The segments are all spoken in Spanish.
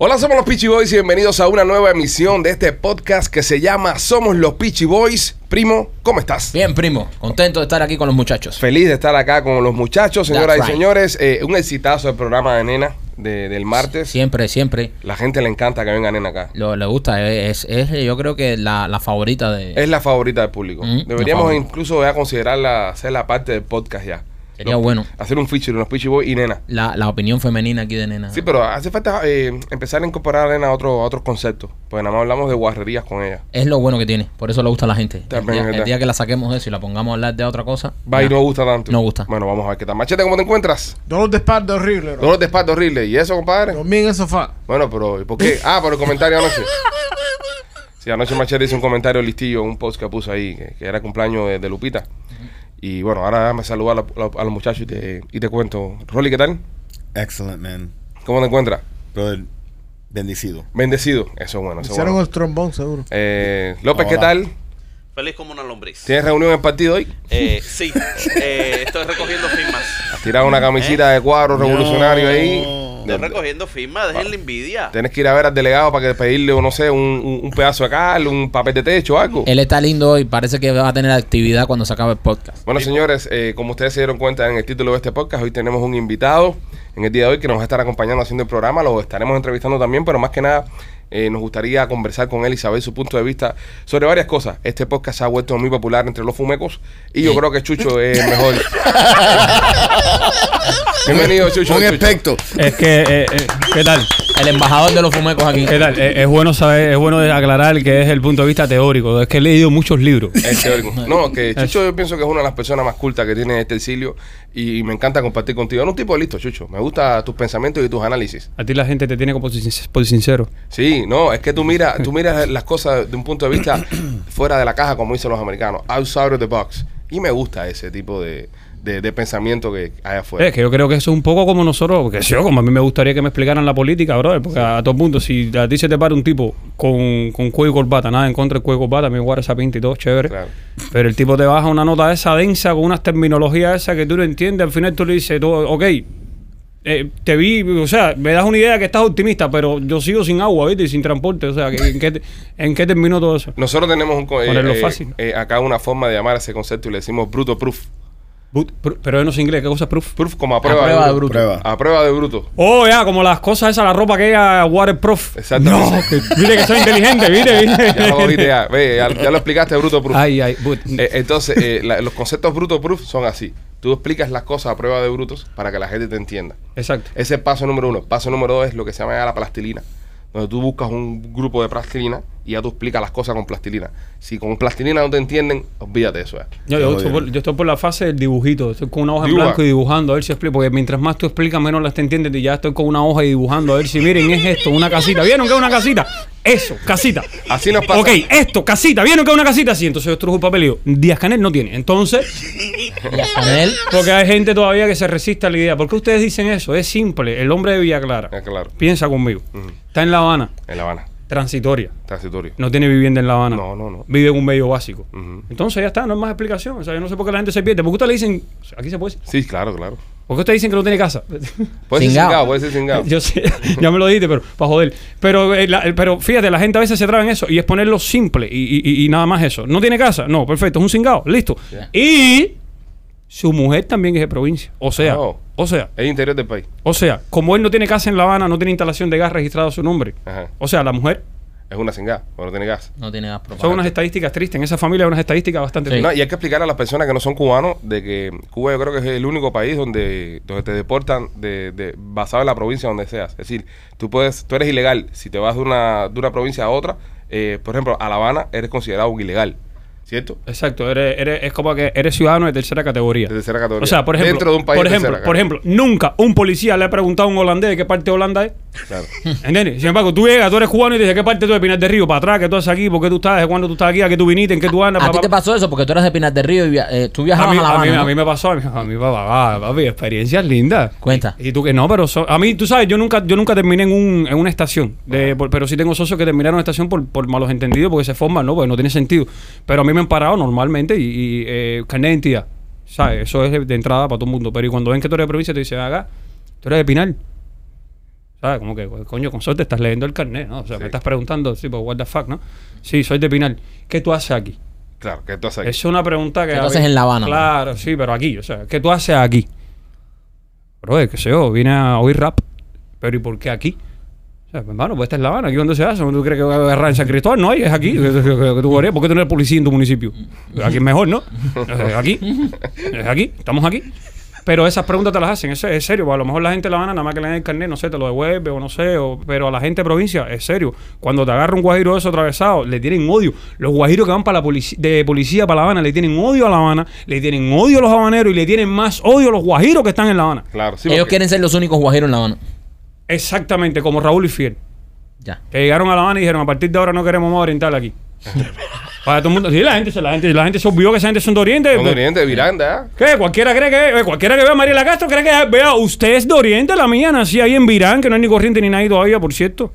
Hola, somos los Peachy Boys y bienvenidos a una nueva emisión de este podcast que se llama Somos los Peachy Boys. Primo, ¿cómo estás? Bien, primo, contento de estar aquí con los muchachos. Feliz de estar acá con los muchachos, señoras y señores. Eh, un exitazo del programa de Nena de- del martes. Siempre, siempre. La gente le encanta que venga Nena acá. Lo, le gusta, es, es, yo creo que la, la favorita de... Es la favorita del público. Mm, la Deberíamos incluso ya considerarla ser la parte del podcast ya. Sería Los- bueno. Hacer un feature, unos Peachy Boys y Nena. La, la opinión femenina aquí de nena. Sí, pero hace falta eh, empezar a incorporar a Nena a, otro- a otros conceptos. Pues nada más hablamos de guarrerías con ella. Es lo bueno que tiene, por eso le gusta a la gente. El día, el que la saquemos de eso y la pongamos a hablar de otra cosa. Va y no gusta tanto. No gusta. Bueno, vamos a ver qué tal. Machete, ¿cómo te encuentras? Dolor de espalda horrible, bro. Dolor de espalda horrible. ¿Y eso, compadre? Dormí en el sofá. Bueno, pero ¿y ¿por qué? Ah, por el comentario anoche. Sí, anoche Machete hizo un comentario listillo, un post que puso ahí, que, que era cumpleaños de, de Lupita. Y bueno, ahora me saluda a, la- a los muchachos y te, y te cuento. Rolly, ¿qué tal? Excellent, man. ¿Cómo te encuentras? Brother, bendecido. Bendecido. Eso es bueno, eso es Hicieron bueno. el trombón, seguro. Eh, López, ¿qué tal? Feliz como una lombriz. ¿Tienes reunión en el partido hoy? Eh, sí, eh, estoy recogiendo firmas. Has tirado una camisita de cuadro revolucionario ahí. Estoy recogiendo firmas, dejen la envidia. Tienes que ir a ver al delegado para que pedirle, o no sé, un, un- un pedazo de cal, un papel de techo o algo. Él está lindo hoy, parece que va a tener actividad cuando se acabe el podcast. Bueno, señores, eh, como ustedes se dieron cuenta en el título de este podcast, hoy tenemos un invitado en el día de hoy que nos va a estar acompañando haciendo el programa. Lo estaremos entrevistando también, pero más que nada eh, nos gustaría conversar con él y saber su punto de vista sobre varias cosas. Este podcast se ha vuelto muy popular entre los fumecos y yo creo que Chucho es el mejor. Bienvenido, Chucho. Un Chucho. aspecto. Es que, eh, eh, ¿qué tal? El embajador de los fumecos aquí. ¿Qué tal? Eh, es bueno saber, es bueno aclarar que es el punto de vista teórico. Es que he leído muchos libros. Es teórico. No, que Chucho yo pienso que es una de las personas más cultas que tiene este exilio y me encanta compartir contigo. Eres un tipo listo, Chucho. Me gustan tus pensamientos y tus análisis. A ti la gente te tiene como por sincero. Sí, no, es que tú miras, tú miras las cosas de un punto de vista fuera de la caja, como dicen los americanos, outside of the box. Y me gusta ese tipo de, de- de pensamiento que hay afuera. Es que yo creo que eso es un poco como nosotros, porque yo, como a mí me gustaría que me explicaran la política, brother, porque a, todo punto, si a ti se te para un tipo con, con cuello y corbata, nada en contra del cuello y corbata, me guarda esa pinta y todo, chévere. Claro. Pero el tipo te baja una nota esa densa con unas terminologías esas que tú no entiendes, al final tú le dices, tú, ok, eh, te vi, o sea, me das una idea que estás optimista, pero yo sigo sin agua, ¿viste? Y sin transporte, o sea, ¿en qué, ¿en qué terminó todo eso? Nosotros tenemos un, eh, eh, fácil. eh, acá una forma de llamar a ese concepto y le decimos bruto proof. But- pr- pero yo no sé inglés, ¿qué cosa es proof? Proof como a A prueba, prueba de de bruto. Prueba. A prueba de bruto. Oh, ya, como las cosas esas, la ropa que ella waterproof. Exacto. No, que, mire que soy inteligente, mire, mire. Ya lo ya. Ve, ya, ya lo explicaste bruto proof. Ay, ay, but- Eh, entonces, eh, la- los conceptos bruto proof son así. Tú explicas las cosas a prueba de brutos para que la gente te entienda. exacto. Ese es paso número uno. Paso número dos es lo que se llama ya la plastilina. Donde tú buscas un grupo de plastilina y ya tú explicas las cosas con plastilina. Si con plastilina no te entienden, olvídate de eso. ya. Yo, yo estoy por, yo estoy por la fase del dibujito. Estoy con una hoja Dibuja. en blanco y dibujando a ver si explico. Porque mientras más tú explicas, menos las te entiendes. Y ya estoy con una hoja y dibujando a ver si, miren, es esto, una casita. ¿Vieron que es una casita? Eso, casita. Así nos pasa. Ok, esto, casita. ¿Vieron que es una casita? Sí, entonces yo estrujo el papel y digo, Díaz Canel no tiene. Entonces, Canel, porque hay gente todavía que se resiste a la idea. ¿Por qué ustedes dicen eso? Es simple. El hombre de Villa Clara, Eh, claro. piensa conmigo, Ujú. está en La Habana, En La Habana. Transitoria. Transitorio. No tiene vivienda en La Habana. No, no, no. Vive en un medio básico. Entonces ya está, no hay más explicación. O sea, yo no sé por qué la gente se pierde. ¿Por qué ustedes le dicen, aquí se puede decir? Sí, claro, claro. ¿Por qué ustedes dicen que no tiene casa? Puede ser Cingao. cingado, puede ser cingado. Yo sé, ya me lo dijiste, pero para joder. Pero, eh, la- pero fíjate, la gente a veces se traba en eso y es ponerlo simple y, y- y nada más eso. ¿No tiene casa? No, perfecto, es un cingado, listo. Y su mujer también es de provincia. O sea, Oh. o sea, Es interior del país. o sea, como él no tiene casa en La Habana, no tiene instalación de gas registrado a su nombre. Ajá. O sea, la mujer, Es una cingada, porque no tiene gas. no tiene gas son unas estadísticas tristes. En esa familia hay unas estadísticas bastante Sí. tristes. No, y hay que explicar a las personas que no son cubanos de que Cuba yo creo que es el único país donde, donde te deportan de, de- basado en la provincia donde seas. Es decir, tú puedes, tú eres ilegal si te vas de una, de una provincia a otra. eh, por ejemplo, a La Habana eres considerado un ilegal. ¿Cierto? Exacto, eres, eres- es como que eres ciudadano de tercera categoría. De tercera categoría. O sea, por ejemplo, Dentro de un país por ejemplo, por ejemplo, nunca un policía le ha preguntado a un holandés de qué parte de Holanda es. Claro. ¿Entiendes? Sin embargo, tú llegas, tú eres cubano y dices, ¿qué parte tú de Pinar del Río? ¿Para atrás? ¿Qué tú haces aquí? ¿Por qué tú estás? ¿Desde cuándo tú estás aquí? ¿A qué tú viniste? ¿En qué tú andas? ¿A Pa, ti pa, te pa. pasó eso? Porque tú eras de Pinar del Río y via- eh, tú A viajabas mí, a, La a, mí, a me pasó, a mí, a mí, papá, papi, experiencias lindas. Cuenta. Y tú que no, pero so- a mí, tú sabes, yo nunca, yo nunca terminé en, un, en una estación, de, por- pero sí tengo socios que terminaron en una estación por, por malos entendidos, porque se forman, ¿no? Porque no tiene sentido. Pero a mí me han parado normalmente y, y eh, carnet de identidad, ¿sabes? Eso es de, entrada para todo el mundo. Pero y cuando ven que tú eres de provincia, te dicen, acá, tú eres de Pinal. ¿Sabes? Como que, coño, con suerte estás leyendo el carnet, ¿no? O sea, Sí. me estás preguntando, sí, pues, what the fuck, ¿no? Sí, soy de Pinal. ¿Qué tú haces aquí? Claro, que tú haces aquí. Es una pregunta que... ¿Qué tú haces en La Habana, Claro, sí, pero aquí, o sea, ¿qué tú haces aquí? Bro, qué sé yo, vine a oír rap, pero ¿y por qué aquí? O sea, pues, hermano, pues esta es La Habana, ¿aquí dónde se hace? ¿Tú crees que voy a agarrar en San Cristóbal? No, es aquí. ¿Qué- qué- qué- qué tú harías? ¿Por qué eres policía en tu municipio? Aquí es mejor, ¿no? Es aquí, es aquí, estamos aquí. Pero esas preguntas te las hacen, es serio. pues, a lo mejor la gente de La Habana, nada más que le den el carnet, no sé, te lo devuelve o no sé. o- pero a la gente de provincia, es serio. Cuando te agarra un guajiro de eso atravesado, le tienen odio. Los guajiros que van para la polici- de policía para La Habana le tienen odio a La Habana, le tienen odio a los habaneros y le tienen más odio a los guajiros que están en La Habana. Claro, sí. Ellos porque- quieren ser los únicos guajiros en La Habana. Exactamente, como Raúl y Fiel. Ya. Que llegaron a La Habana y dijeron, a partir de ahora no queremos más oriental aquí. Para todo el mundo. Sí, la gente, se- la gente, la gente se olvidó que esa gente son de Oriente. Son de Oriente, de Viranda, ¿eh? ¿Qué? Cualquiera cree que, eh, cualquiera que vea a Mariela Castro cree que vea, usted es de Oriente, la mía nací ahí en Virán, que no hay ni corriente ni nadie todavía, por cierto.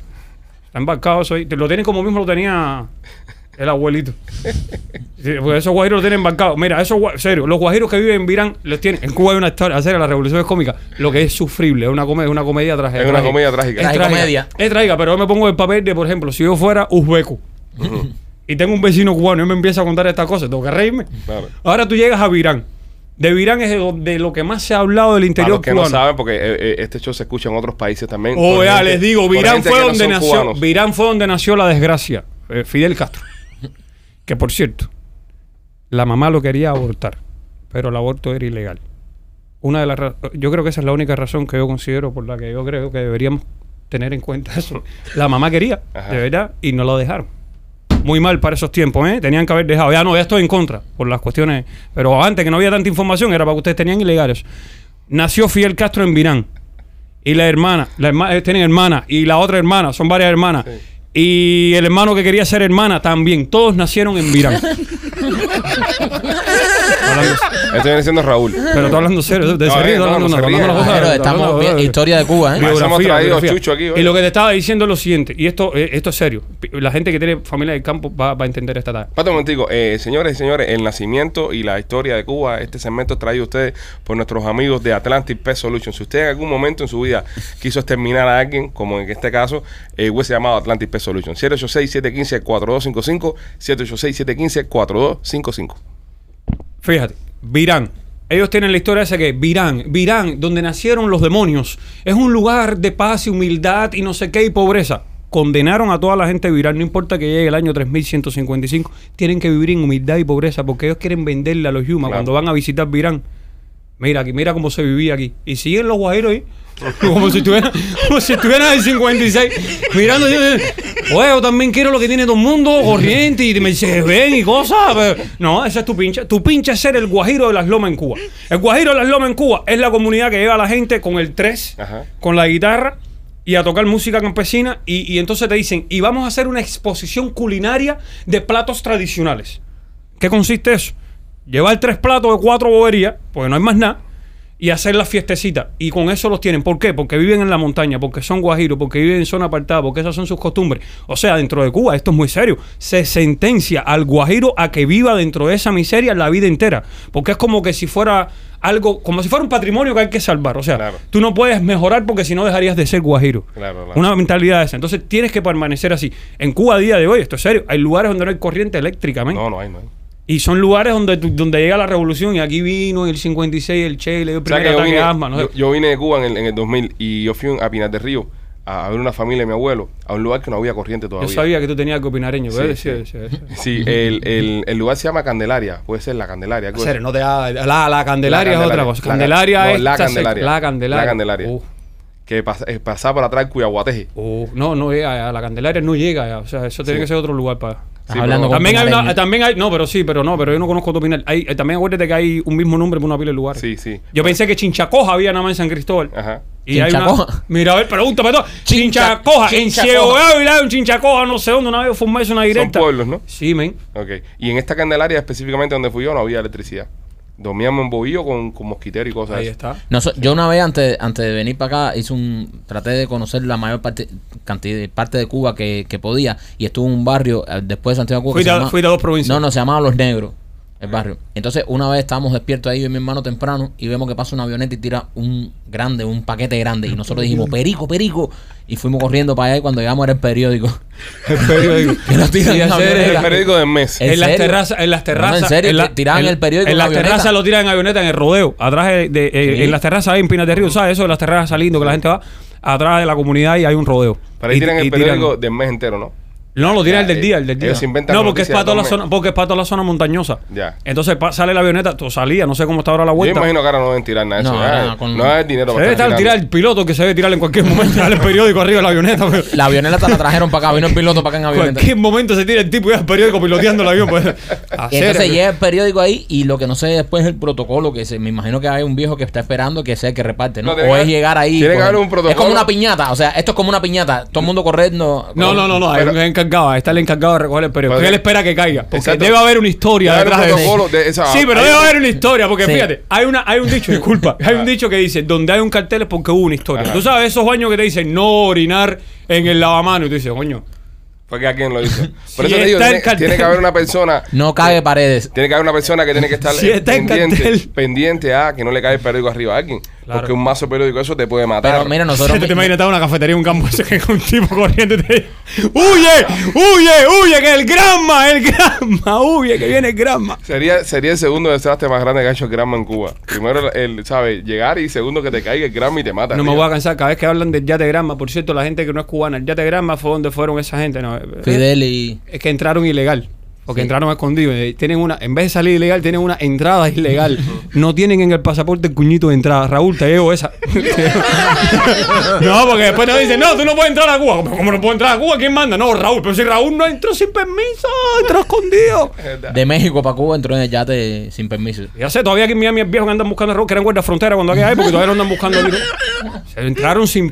Está embarcado eso ahí. Lo tienen como mismo lo tenía el abuelito. Sí, pues esos guajiros lo tienen embarcado. Mira, esos serio, los guajiros que viven en Virán los tienen. En Cuba hay una historia, hacer la revolución es cómica. Lo que es sufrible, es una comedia, una comedia trágica. Es una comedia trágica. Es trágica. Es trágica, pero yo me pongo el papel de, por ejemplo, si yo fuera uzbeco y tengo un vecino cubano y él me empieza a contar estas cosas, tengo que reírme. Claro. Ahora tú llegas a Virán. De Virán es de lo, de lo que más se ha hablado del Para interior los que cubano. no saben, porque eh, eh, este show se escucha en otros países también. Oh, por ya, gente- les digo, Virán fue no donde nació. Virán fue donde nació la desgracia. eh, Fidel Castro. Que por cierto, la mamá lo quería abortar, pero el aborto era ilegal. Una de las yo creo que esa es la única razón que yo considero por la que yo creo que deberíamos tener en cuenta eso. La mamá quería, Ajá. de verdad, y no lo dejaron. Muy mal para esos tiempos, ¿eh? Tenían que haber dejado. Ya no, ya estoy en contra por las cuestiones. Pero antes que no había tanta información, era para que ustedes tenían ilegales. Nació Fidel Castro en Virán. Y la hermana, la herma- eh, tienen hermana. Y la otra hermana, son varias hermanas. Y el hermano que quería ser hermana también. Todos nacieron en Virán. Hablando- Estoy diciendo Raúl. pero estoy hablando serio. De No, serio, eh, estoy no, hablando no se cosa- Pero estamos historia de Cuba, ¿eh? Y lo que te estaba diciendo es lo siguiente. Y esto, eh, esto es serio. La gente que tiene familia del campo va, va a entender esta tarde. Pate un momentico, eh, señores y señores, el nacimiento y la historia de Cuba, este segmento es traído a ustedes por nuestros amigos de Atlantic Pest Solution. Si usted en algún momento en su vida quiso exterminar a alguien, como en este caso, eh, hubiese llamado Atlantic Pest Solution. 786-715-4255, 786-715-4255. Fíjate, Virán. Ellos tienen la historia esa que Virán, Virán, donde nacieron los demonios, es un lugar de paz y humildad y no sé qué y pobreza. Condenaron a toda la gente de Virán, no importa que llegue el año 3155, tienen que vivir en humildad y pobreza porque ellos quieren venderle a los Yuma Claro. cuando van a visitar Virán. Mira aquí, mira cómo se vivía aquí. Y siguen los guajiros ahí. Como si estuvieran, como si en 56. Mirando. yo, yo, Oye, yo también quiero lo que tiene todo el mundo, corriente, y me dice, ven y cosas. pero- No, esa es tu pincha. Tu pincha es ser el guajiro de las lomas en Cuba. El guajiro de las lomas en Cuba es la comunidad que lleva a la gente con el 3, Ajá. con la guitarra y a tocar música campesina. Y, y entonces te dicen, y vamos a hacer una exposición culinaria de platos tradicionales. ¿Qué consiste eso? Llevar tres platos de cuatro boberías, porque no hay más nada, y hacer la fiestecita. Y con eso los tienen. ¿Por qué? Porque viven en la montaña, porque son guajiros, porque viven en zona apartada, porque esas son sus costumbres. O sea, dentro de Cuba, esto es muy serio. Se sentencia al guajiro a que viva dentro de esa miseria la vida entera. Porque es como que si fuera algo, como si fuera un patrimonio que hay que salvar. O sea, Claro. tú no puedes mejorar porque si no dejarías de ser guajiro. Claro, claro. Una mentalidad esa. Entonces tienes que permanecer así. En Cuba a día de hoy, esto es serio, hay lugares donde no hay corriente eléctrica. No, no hay, no hay. Y son lugares donde, tu- donde llega la revolución y aquí vino en el 56 el Che, le dio el O sea, primer que yo ataque vine, de asma. No sé. yo, yo vine de Cuba en el, en el 2000 y yo fui a Pinar del Río a, a ver una familia de mi abuelo a un lugar que no había corriente Yo todavía. sabía que tú tenías algo opinareño. ¿ves? sí. Sí, sí, sí. El, el, el lugar se llama Candelaria. Puede ser la Candelaria. Serio, así. no te da- la, la Candelaria La es otra Candelaria. cosa. La Candelaria es la Candelaria. La Candelaria. La Candelaria. Uh, Que eh, pasaba por atrás del Cuyaguateje. uh, no, no llega. a La Candelaria no llega. O sea, eso tiene Sí. que ser otro lugar para. Sí, hablando pero- con También hay una, también hay, no, pero sí, pero no, pero yo no conozco tu opinión. Hay, eh, también acuérdate que hay un mismo nombre por una pila de lugares. Sí, sí. Yo pensé que Chinchacoja había nada más en San Cristóbal. Ajá. Y hay una, Chinchacoja. mira, a ver, pregúntame todo. Chincha- Chinchacoja, en Chinchacoja. Ciego Ávila hay un Chinchacoja, no sé dónde, una vez fue un mes una directa. pueblos, ¿no? Sí, men. Ok. Y en esta Candelaria, específicamente donde fui yo, no había electricidad. Dormíamos en bobillo con, con mosquitero y cosas Ahí así. está. No, so- yo una vez antes, antes de venir para acá hice un traté de conocer la mayor parte cantidad parte de Cuba que, que podía y estuve en un barrio eh, después de Santiago de Cuba se a- llama- fuiste a dos provincias. No, no, se llamaba Los Negros, el barrio. Entonces, una vez estábamos despiertos ahí yo y mi hermano temprano y vemos que pasa una avioneta y tira un grande, un paquete grande y nosotros dijimos, "Perico, perico." Y fuimos corriendo para allá y cuando llegamos era el periódico. El periódico. Que nos tiran Sí, en en serio. avioneta. El periódico del mes. ¿En En las terrazas, en las No, terrazas. en serio, la- tiraban el periódico En las terrazas lo tiran en avioneta en el rodeo. Atrás de, de- eh, Sí. en las terrazas hay en Pinas de Río, ¿sabes? Eso de las terrazas saliendo, que la gente va atrás de la comunidad y hay un rodeo. Pero ahí Y- tiran el y periódico del mes entero, ¿no? No, lo tiran el del Ya, día, eh, el del día. ellos inventan no, porque es para toda la zona, porque es para toda la zona montañosa. Ya. Entonces sale la avioneta, tú salía, no sé cómo está ahora la Yo vuelta. imagino que ahora no deben tirar nada de eso. No, ya, no, con- no es dinero Se para debe estar tirando. tirar el piloto que se debe tirar en cualquier momento, tirar el periódico arriba de la avioneta. pero- La avioneta te la trajeron para acá, vino el piloto para acá en En avioneta. cualquier momento se tira el tipo y el periódico piloteando el avión. Pues, Y entonces llega el periódico ahí y lo que no sé después es el protocolo que se, me imagino que hay un viejo que está esperando que sea el que reparte, ¿no? No, o es llegar ahí. tiene que haber un protocolo. Es como una piñata, o sea, esto es como una piñata, todo el mundo corriendo. No, no, no, no, hay Pero- un está el encargado de recoger el periódico. Pero- él espera que caiga, porque Exacto. debe haber una historia Debe detrás de de esa- Sí, pero debe haber una historia, porque Sí. fíjate, hay una hay un dicho, disculpa, hay un dicho que dice, donde hay un cartel es porque hubo una historia. Ajá. Tú sabes esos baños que te dicen no orinar en el lavamanos y tú dices, coño, Fue que alguien lo hizo. Por Si eso te digo, está tiene, el cartel. tiene que haber una persona. No cague paredes. Tiene que haber una persona que tiene que estar Si está en pendiente, cartel. pendiente a que no le cae el periódico arriba a alguien. Claro. Porque un mazo de periódico eso te puede matar. Pero mira, nosotros. te, te imaginas estar en una cafetería un campo ese que es un tipo corriendo y te dice, ¡Huye! ¡Huye! ¡Huye! ¡Que el Granma! ¡El Granma! ¡Huye! ¡Que viene el Granma! Sería, sería el segundo desastre más grande que ha hecho el Granma en Cuba. Primero, el, ¿sabes? Llegar y segundo que te caiga el Granma y te mata. No me arriba. voy a cansar cada vez que hablan del yate Granma. Por cierto, la gente que no es cubana, el yate Granma fue donde fueron esa gente. No, Fidel y. Es que entraron ilegal. Porque Sí. entraron escondidos. Eh, Tienen una, en vez de salir ilegal, tienen una entrada ilegal. No tienen en el pasaporte el cuñito de entrada. Raúl, te llevo esa. no, porque después te dicen, no, tú no puedes entrar a Cuba. ¿Cómo no puedo entrar a Cuba? ¿Quién manda? No, Raúl. Pero si Raúl no entró sin permiso, entró escondido. De México para Cuba entró en el yate sin permiso. Ya sé, todavía aquí en Miami hay viejos que andan buscando a Raúl, que eran guardia frontera cuando aquella época, y todavía lo andan buscando aquí. Se entraron sin.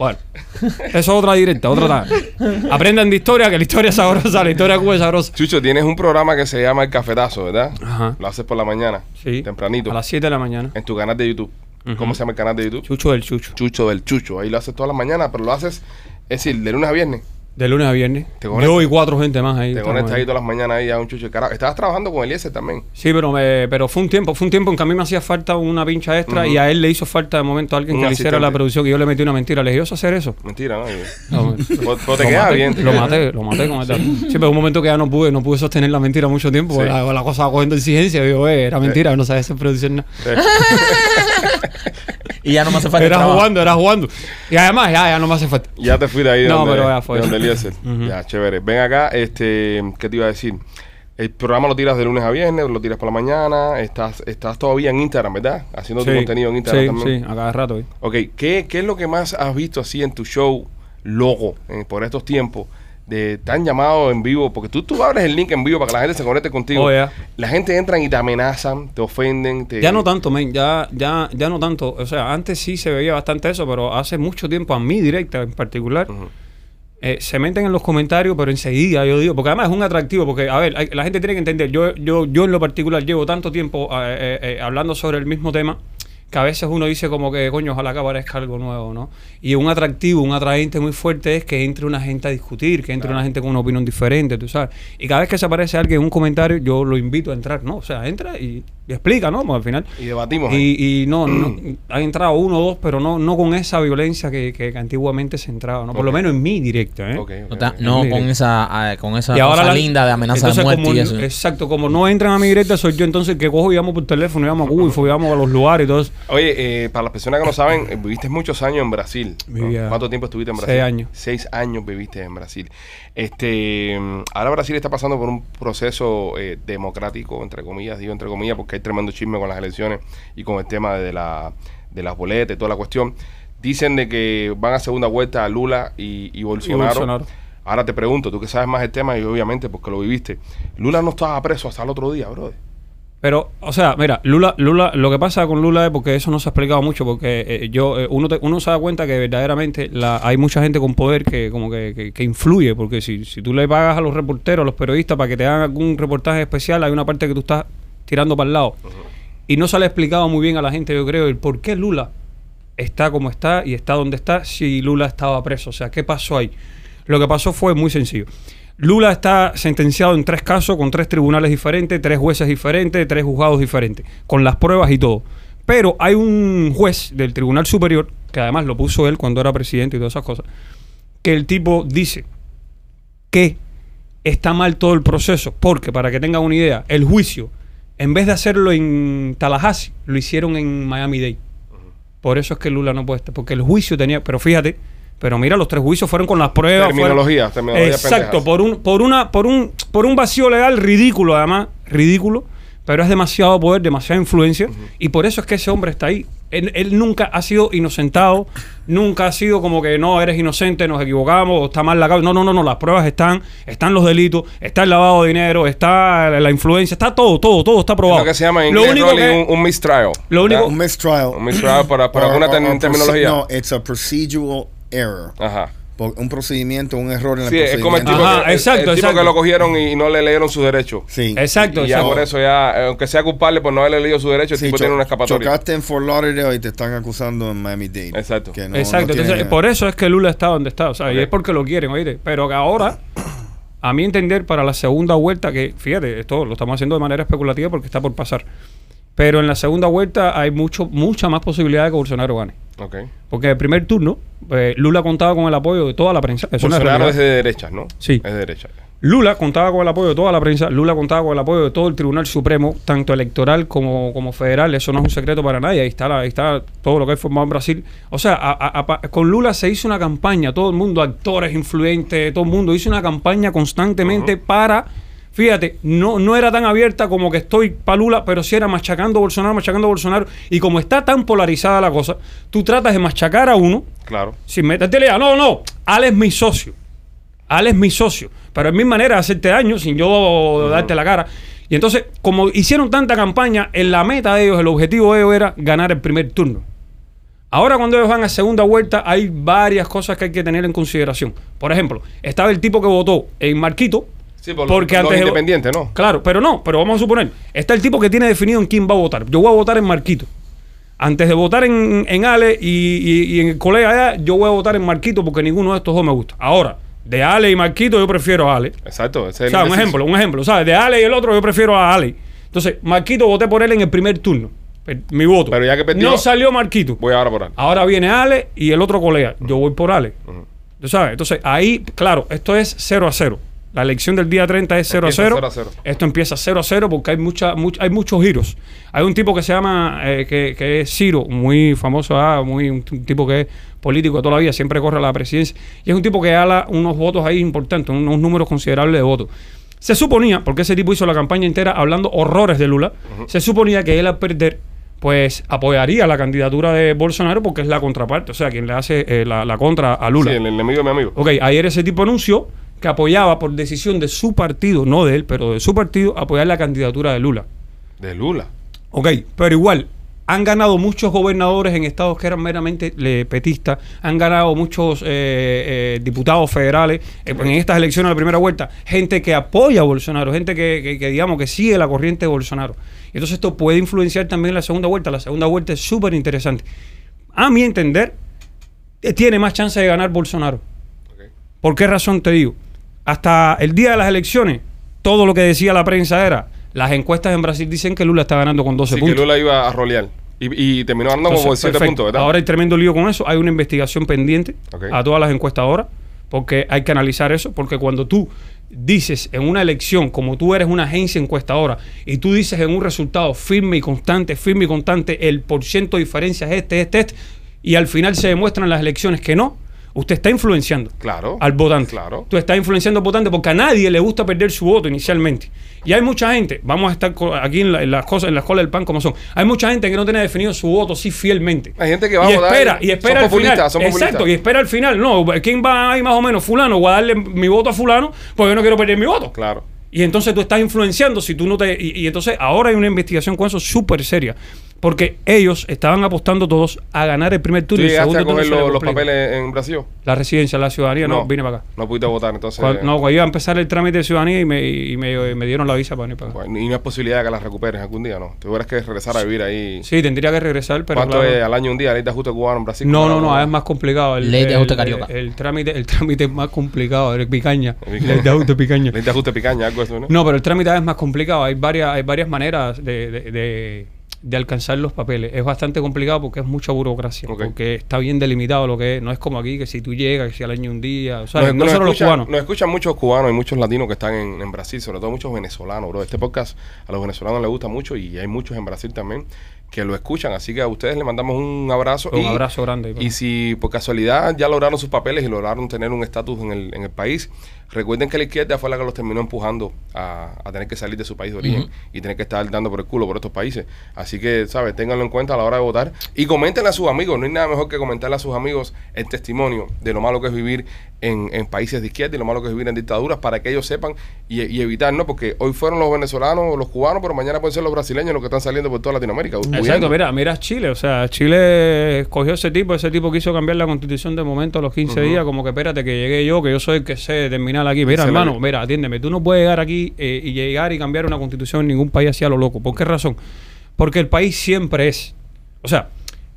Bueno, eso es otra directa, otra tal. Aprendan de historia, que la historia es sabrosa, la historia de Cuba es sabrosa. Chucho, tienes un programa que se llama El Cafetazo, ¿verdad? Ajá. Lo haces por la mañana. Sí. Tempranito. A las 7 de la mañana. En tu canal de YouTube. ¿Cómo se llama el canal de YouTube? Chucho del Chucho. Chucho del Chucho. Ahí lo haces todas las mañanas, pero lo haces, es decir, de lunes a viernes. De lunes a viernes. Te Yo y cuatro gente más ahí. Te conectas ahí. todas las mañanas ahí a un chucho de carajo. Estabas trabajando con Eliezer también. Sí, pero, me- pero fue un tiempo, fue un tiempo en que a mí me hacía falta una pincha extra y a él le hizo falta de momento a alguien Un que le hiciera la producción y yo le metí una mentira. Le dije, ¿yo sé hacer eso? Mentira, ¿no? No, Pero pero te lo queda maté, bien. te Lo queda- maté, lo maté con el tal. Sí, pero un momento que ya no pude, no pude sostener la mentira mucho tiempo, Sí. la, la cosa cogiendo exigencia. Y digo, eh, era mentira, no sabes hacer producción nada. Y ya no me hace falta Era trabajo. jugando, era jugando. Y además, ya, ya no me hace falta. Ya te fui de ahí de No, donde, pero ya fue. de donde Eliezer. Ya, chévere. Ven acá, este, ¿qué te iba a decir? El programa lo tiras de lunes a viernes, lo tiras por la mañana. Estás, estás todavía en Instagram, ¿verdad? Haciendo tu contenido en Instagram sí, también. Sí, a cada rato. ¿eh? Ok, ¿qué, ¿qué es lo que más has visto así en tu show logo eh, por estos tiempos? De tan llamado en vivo, porque tú, tú abres el link en vivo para que la gente se conecte contigo. Oh. La gente entra y te amenazan, te ofenden. Te... Ya no tanto, men, ya, ya, ya no tanto. O sea, antes sí se veía bastante eso, pero hace mucho tiempo, a mí directa en particular, eh, se meten en los comentarios, pero enseguida yo digo, porque además es un atractivo, porque, a ver, hay- la gente tiene que entender, yo, yo, yo en lo particular llevo tanto tiempo eh, eh, hablando sobre el mismo tema, que a veces uno dice como que, coño, ojalá que aparezca algo nuevo, ¿no? Y un atractivo, un atraente muy fuerte es que entre una gente a discutir, que entre una gente con una opinión diferente, tú sabes. Y cada vez que se aparece alguien en un comentario, yo lo invito a entrar, ¿no? O sea, entra y, y explica, ¿no? Al final... Y debatimos. Y, y no, no, han entrado uno o dos, pero no, no con esa violencia que, que antiguamente se entraba, ¿no? Por lo menos en mi directa, ¿eh? No, con esa, ah, con esa Y ahora cosa la- linda de amenaza de muerte como y eso. Exacto, como no entran a mi directa, soy yo entonces el que cojo y llamo por teléfono, llamo a Google, y llamo a los lugares y todo eso. Oye, eh, para las personas que no saben, eh, viviste muchos años en Brasil. ¿Cuánto tiempo estuviste en Brasil? Seis años. Seis años viviste en Brasil. Este, ahora Brasil está pasando por un proceso eh, democrático, entre comillas, digo entre comillas, porque hay tremendo chisme con las elecciones y con el tema de, la, de las boletas y toda la cuestión. Dicen de que van a segunda vuelta a Lula y, y Bolsonaro. Bolsonaro. Ahora te pregunto, tú que sabes más el tema y obviamente porque lo viviste, Lula no estaba preso hasta el otro día, brother. Pero, o sea, mira, Lula, Lula, lo que pasa con Lula es porque eso no se ha explicado mucho, porque eh, yo, eh, uno, te- uno se da cuenta que verdaderamente la, hay mucha gente con poder que como que, que- que influye, porque si, si tú le pagas a los reporteros, a los periodistas para que te hagan algún reportaje especial, hay una parte que tú estás tirando para el lado. Y no se le ha explicado muy bien a la gente, yo creo, el por qué Lula está como está y está donde está si Lula estaba preso. O sea, ¿qué pasó ahí? Lo que pasó fue muy sencillo. Lula está sentenciado en tres casos con tres tribunales diferentes, tres jueces diferentes, tres juzgados diferentes, con las pruebas y todo. Pero hay un juez del Tribunal Superior, que además lo puso él cuando era presidente y todas esas cosas, que el tipo dice que está mal todo el proceso, porque para que tengan una idea, el juicio, en vez de hacerlo en Tallahassee, lo hicieron en Miami-Dade. Por eso es que Lula no puede estar, porque el juicio tenía, pero fíjate, pero mira, los tres juicios fueron con las pruebas. fueron- Terminología, terminología Exacto, pendejas. por un, por una, por un, por un vacío legal ridículo, además, ridículo, pero es demasiado poder, demasiada influencia, y por eso es que ese hombre está ahí. Él, él nunca ha sido inocentado, nunca ha sido como que no, eres inocente, nos equivocamos, o está mal la causa. No, no, no, no, las pruebas están, están los delitos, está el lavado de dinero, está la influencia, está todo, todo, todo está Es probado. lo que se llama en Lo inglés, único que- un, un mistrial. Lo único-. Un mistrial. Un mistrial para, para Or- alguna or- or terminología. No, it's a procedural error. Ajá. Por- Un procedimiento, un error en el Sí, es como el tipo, procedimiento. Ajá, que, el- exacto, el tipo exacto. que lo cogieron y no le leyeron sus derechos. Sí. Exacto, Y ya exacto. por eso ya, aunque sea culpable por no haberle leído sus derechos, el Sí, tipo cho- tiene una escapatoria. Chocaste en Fort Lauderdale y te están acusando en Miami-Dade. Exacto. No- Exacto, no tiene- entonces por eso es que Lula está donde está, o sea, y es porque lo quieren, oíste. Pero que ahora, a mi entender, para la segunda vuelta, que fíjate, esto lo estamos haciendo de manera especulativa porque está por pasar. Pero en la segunda vuelta hay mucho, mucha más posibilidad de que Bolsonaro gane. Porque en el primer turno, eh, Lula contaba con el apoyo de toda la prensa. Eso Bolsonaro es de derechas, ¿no? Sí. Es de derecha. Lula contaba con el apoyo de toda la prensa, Lula contaba con el apoyo de todo el Tribunal Supremo, tanto electoral como, como federal, eso no es un secreto para nadie, ahí está, la- ahí está todo lo que hay formado en Brasil. O sea, a- a- a- pa- con Lula se hizo una campaña, todo el mundo, actores, influentes, todo el mundo hizo una campaña constantemente para, fíjate, no, no era tan abierta como que estoy para Lula, pero sí era machacando a Bolsonaro, machacando a Bolsonaro, y como está tan polarizada la cosa, tú tratas de machacar a uno, Claro. sin meterte lea, no, no, Al es mi socio. Al es mi socio. Pero es mi manera de hacerte daño sin yo darte la cara. Y entonces, como hicieron tanta campaña, en la meta de ellos, el objetivo de ellos era ganar el primer turno. Ahora cuando ellos van a segunda vuelta, hay varias cosas que hay que tener en consideración. Por ejemplo, estaba el tipo que votó en Marquito. Sí, por porque los, los antes independientes, ¿no? Claro, pero no, pero vamos a suponer, está el tipo que tiene definido en quién va a votar. Yo voy a votar en Marquito. Antes de votar en, en Ale y, y- y en el colega allá, yo voy a votar en Marquito porque ninguno de estos dos me gusta. Ahora, de Ale y Marquito, yo prefiero a Ale. Exacto. Ese O es sea, el un indeciso. ejemplo, un ejemplo. ¿Sabes? De Ale y el otro, yo prefiero a Ale. Entonces, Marquito voté por él en el primer turno. Per- Mi voto. Pero ya que perdió- No salió Marquito. Voy ahora por ahí. Ahora viene Ale y el otro colega. Yo voy por Ale. ¿Tú sabes? Entonces, ahí, claro, esto es 0 a 0. La elección del día 30 es 0 a Empieza 0. 0 a 0. Esto empieza 0 a 0 porque hay, mucha, much- hay muchos giros. Hay un tipo que se llama, eh, que, que es Ciro, muy famoso, ah, muy, un, tipo que es político de toda la vida, siempre corre a la presidencia. Y es un tipo que ala unos votos ahí importantes, unos números considerables de votos. Se suponía, porque ese tipo hizo la campaña entera hablando horrores de Lula, se suponía que él al perder, pues apoyaría la candidatura de Bolsonaro porque es la contraparte, o sea, quien le hace eh, la, la contra a Lula. Sí, el enemigo de mi amigo. Ok, ayer ese tipo anunció que apoyaba por decisión de su partido, no de él, pero de su partido, apoyar la candidatura de Lula. De Lula. Ok, pero igual, han ganado muchos gobernadores en estados que eran meramente petistas, han ganado muchos eh, eh, diputados federales eh, en estas elecciones de la primera vuelta, gente que apoya a Bolsonaro, gente que, que- que, digamos que sigue la corriente de Bolsonaro. Entonces esto puede influenciar también la segunda vuelta. La segunda vuelta es súper interesante. A mi entender, tiene más chance de ganar Bolsonaro. ¿Por qué razón te digo? Hasta el día de las elecciones, todo lo que decía la prensa era, las encuestas en Brasil dicen que Lula está ganando con 12 Sí, que puntos. Lula iba a rolear. Y, y terminó ganando como Entonces, 7 perfecto. puntos, ¿verdad? Ahora hay tremendo lío con eso. Hay una investigación pendiente a todas las encuestadoras, porque hay que analizar eso, porque cuando tú dices en una elección, como tú eres una agencia encuestadora, y tú dices en un resultado firme y constante, firme y constante, el por ciento de diferencia es este, este, este, y al final se demuestran las elecciones que no, usted está influenciando Claro. al votante. Claro. Tú estás influenciando al votante porque a nadie le gusta perder su voto inicialmente. Y hay mucha gente, vamos a estar aquí en, la- en las cosas, en la escuela del pan como son. Hay mucha gente que no tiene definido su voto así fielmente. Hay gente que va y a votar, espera, y espera al final. Exacto, y espera al final. No, ¿quién va ahí más o menos? Fulano, voy a darle mi voto a fulano porque yo no quiero perder mi voto. Claro. Y entonces tú estás influenciando si tú no te... Y, y entonces ahora hay una investigación con eso súper seria. Porque ellos estaban apostando todos a ganar el primer ¿Tú turno y el llegaste segundo a coger los, los papeles en Brasil? La residencia, la ciudadanía, no, vine para acá. No pudiste votar, entonces. Cuando- no, cuando iba a empezar el trámite de ciudadanía y me, y me, me dieron la visa para venir para acá. Bueno, y no hay posibilidad de que las recuperes algún día, ¿no? Tuvieras que regresar a vivir ahí. Sí, tendría que regresar, pero ¿Cuánto claro. es al año un día? ¿Ley de ajuste cubano en Brasil? No, ¿Cómo no, era? no, es más complicado. El, Ley de ajuste carioca. El, el trámite, el trámite es más complicado, el picaña. El Ley de ajuste picaña. Ley de ajuste picaña, algo así, ¿no? No, pero el trámite es más complicado. Hay varias, hay varias maneras de, de- de- de alcanzar los papeles. Es bastante complicado porque es mucha burocracia. Porque está bien delimitado lo que es. No es como aquí, que si tú llegas, que si al año un día. O sea, Nos- no nos solo los cubanos. Nos escuchan muchos cubanos y muchos latinos que están en, en Brasil, sobre todo muchos venezolanos, bro. Este podcast a los venezolanos les gusta mucho y hay muchos en Brasil también que lo escuchan. Así que a ustedes les mandamos un abrazo. Un y, abrazo grande. Y si por casualidad ya lograron sus papeles y lograron tener un estatus en el, en el país, recuerden que la izquierda fue la que los terminó empujando a, a tener que salir de su país de origen y tener que estar dando por el culo por estos países. Así que, ¿sabes? Ténganlo en cuenta a la hora de votar y coméntenle a sus amigos. No hay nada mejor que comentarle a sus amigos el testimonio de lo malo que es vivir en, en países de izquierda y lo malo que es vivir en dictaduras para que ellos sepan y, y evitar, ¿no? Porque hoy fueron los venezolanos los cubanos, pero mañana pueden ser los brasileños los que están saliendo por toda Latinoamérica. Exacto, mira, mira Chile, o sea, Chile escogió ese tipo, ese tipo quiso cambiar la constitución de momento a los 15 días, como que espérate que llegué yo, que yo soy el que sé determinar aquí. Mira, hermano, mira, atiéndeme, tú no puedes llegar aquí eh, y llegar y cambiar una constitución en ningún país así a lo loco. ¿Por qué razón? Porque el país siempre es, o sea,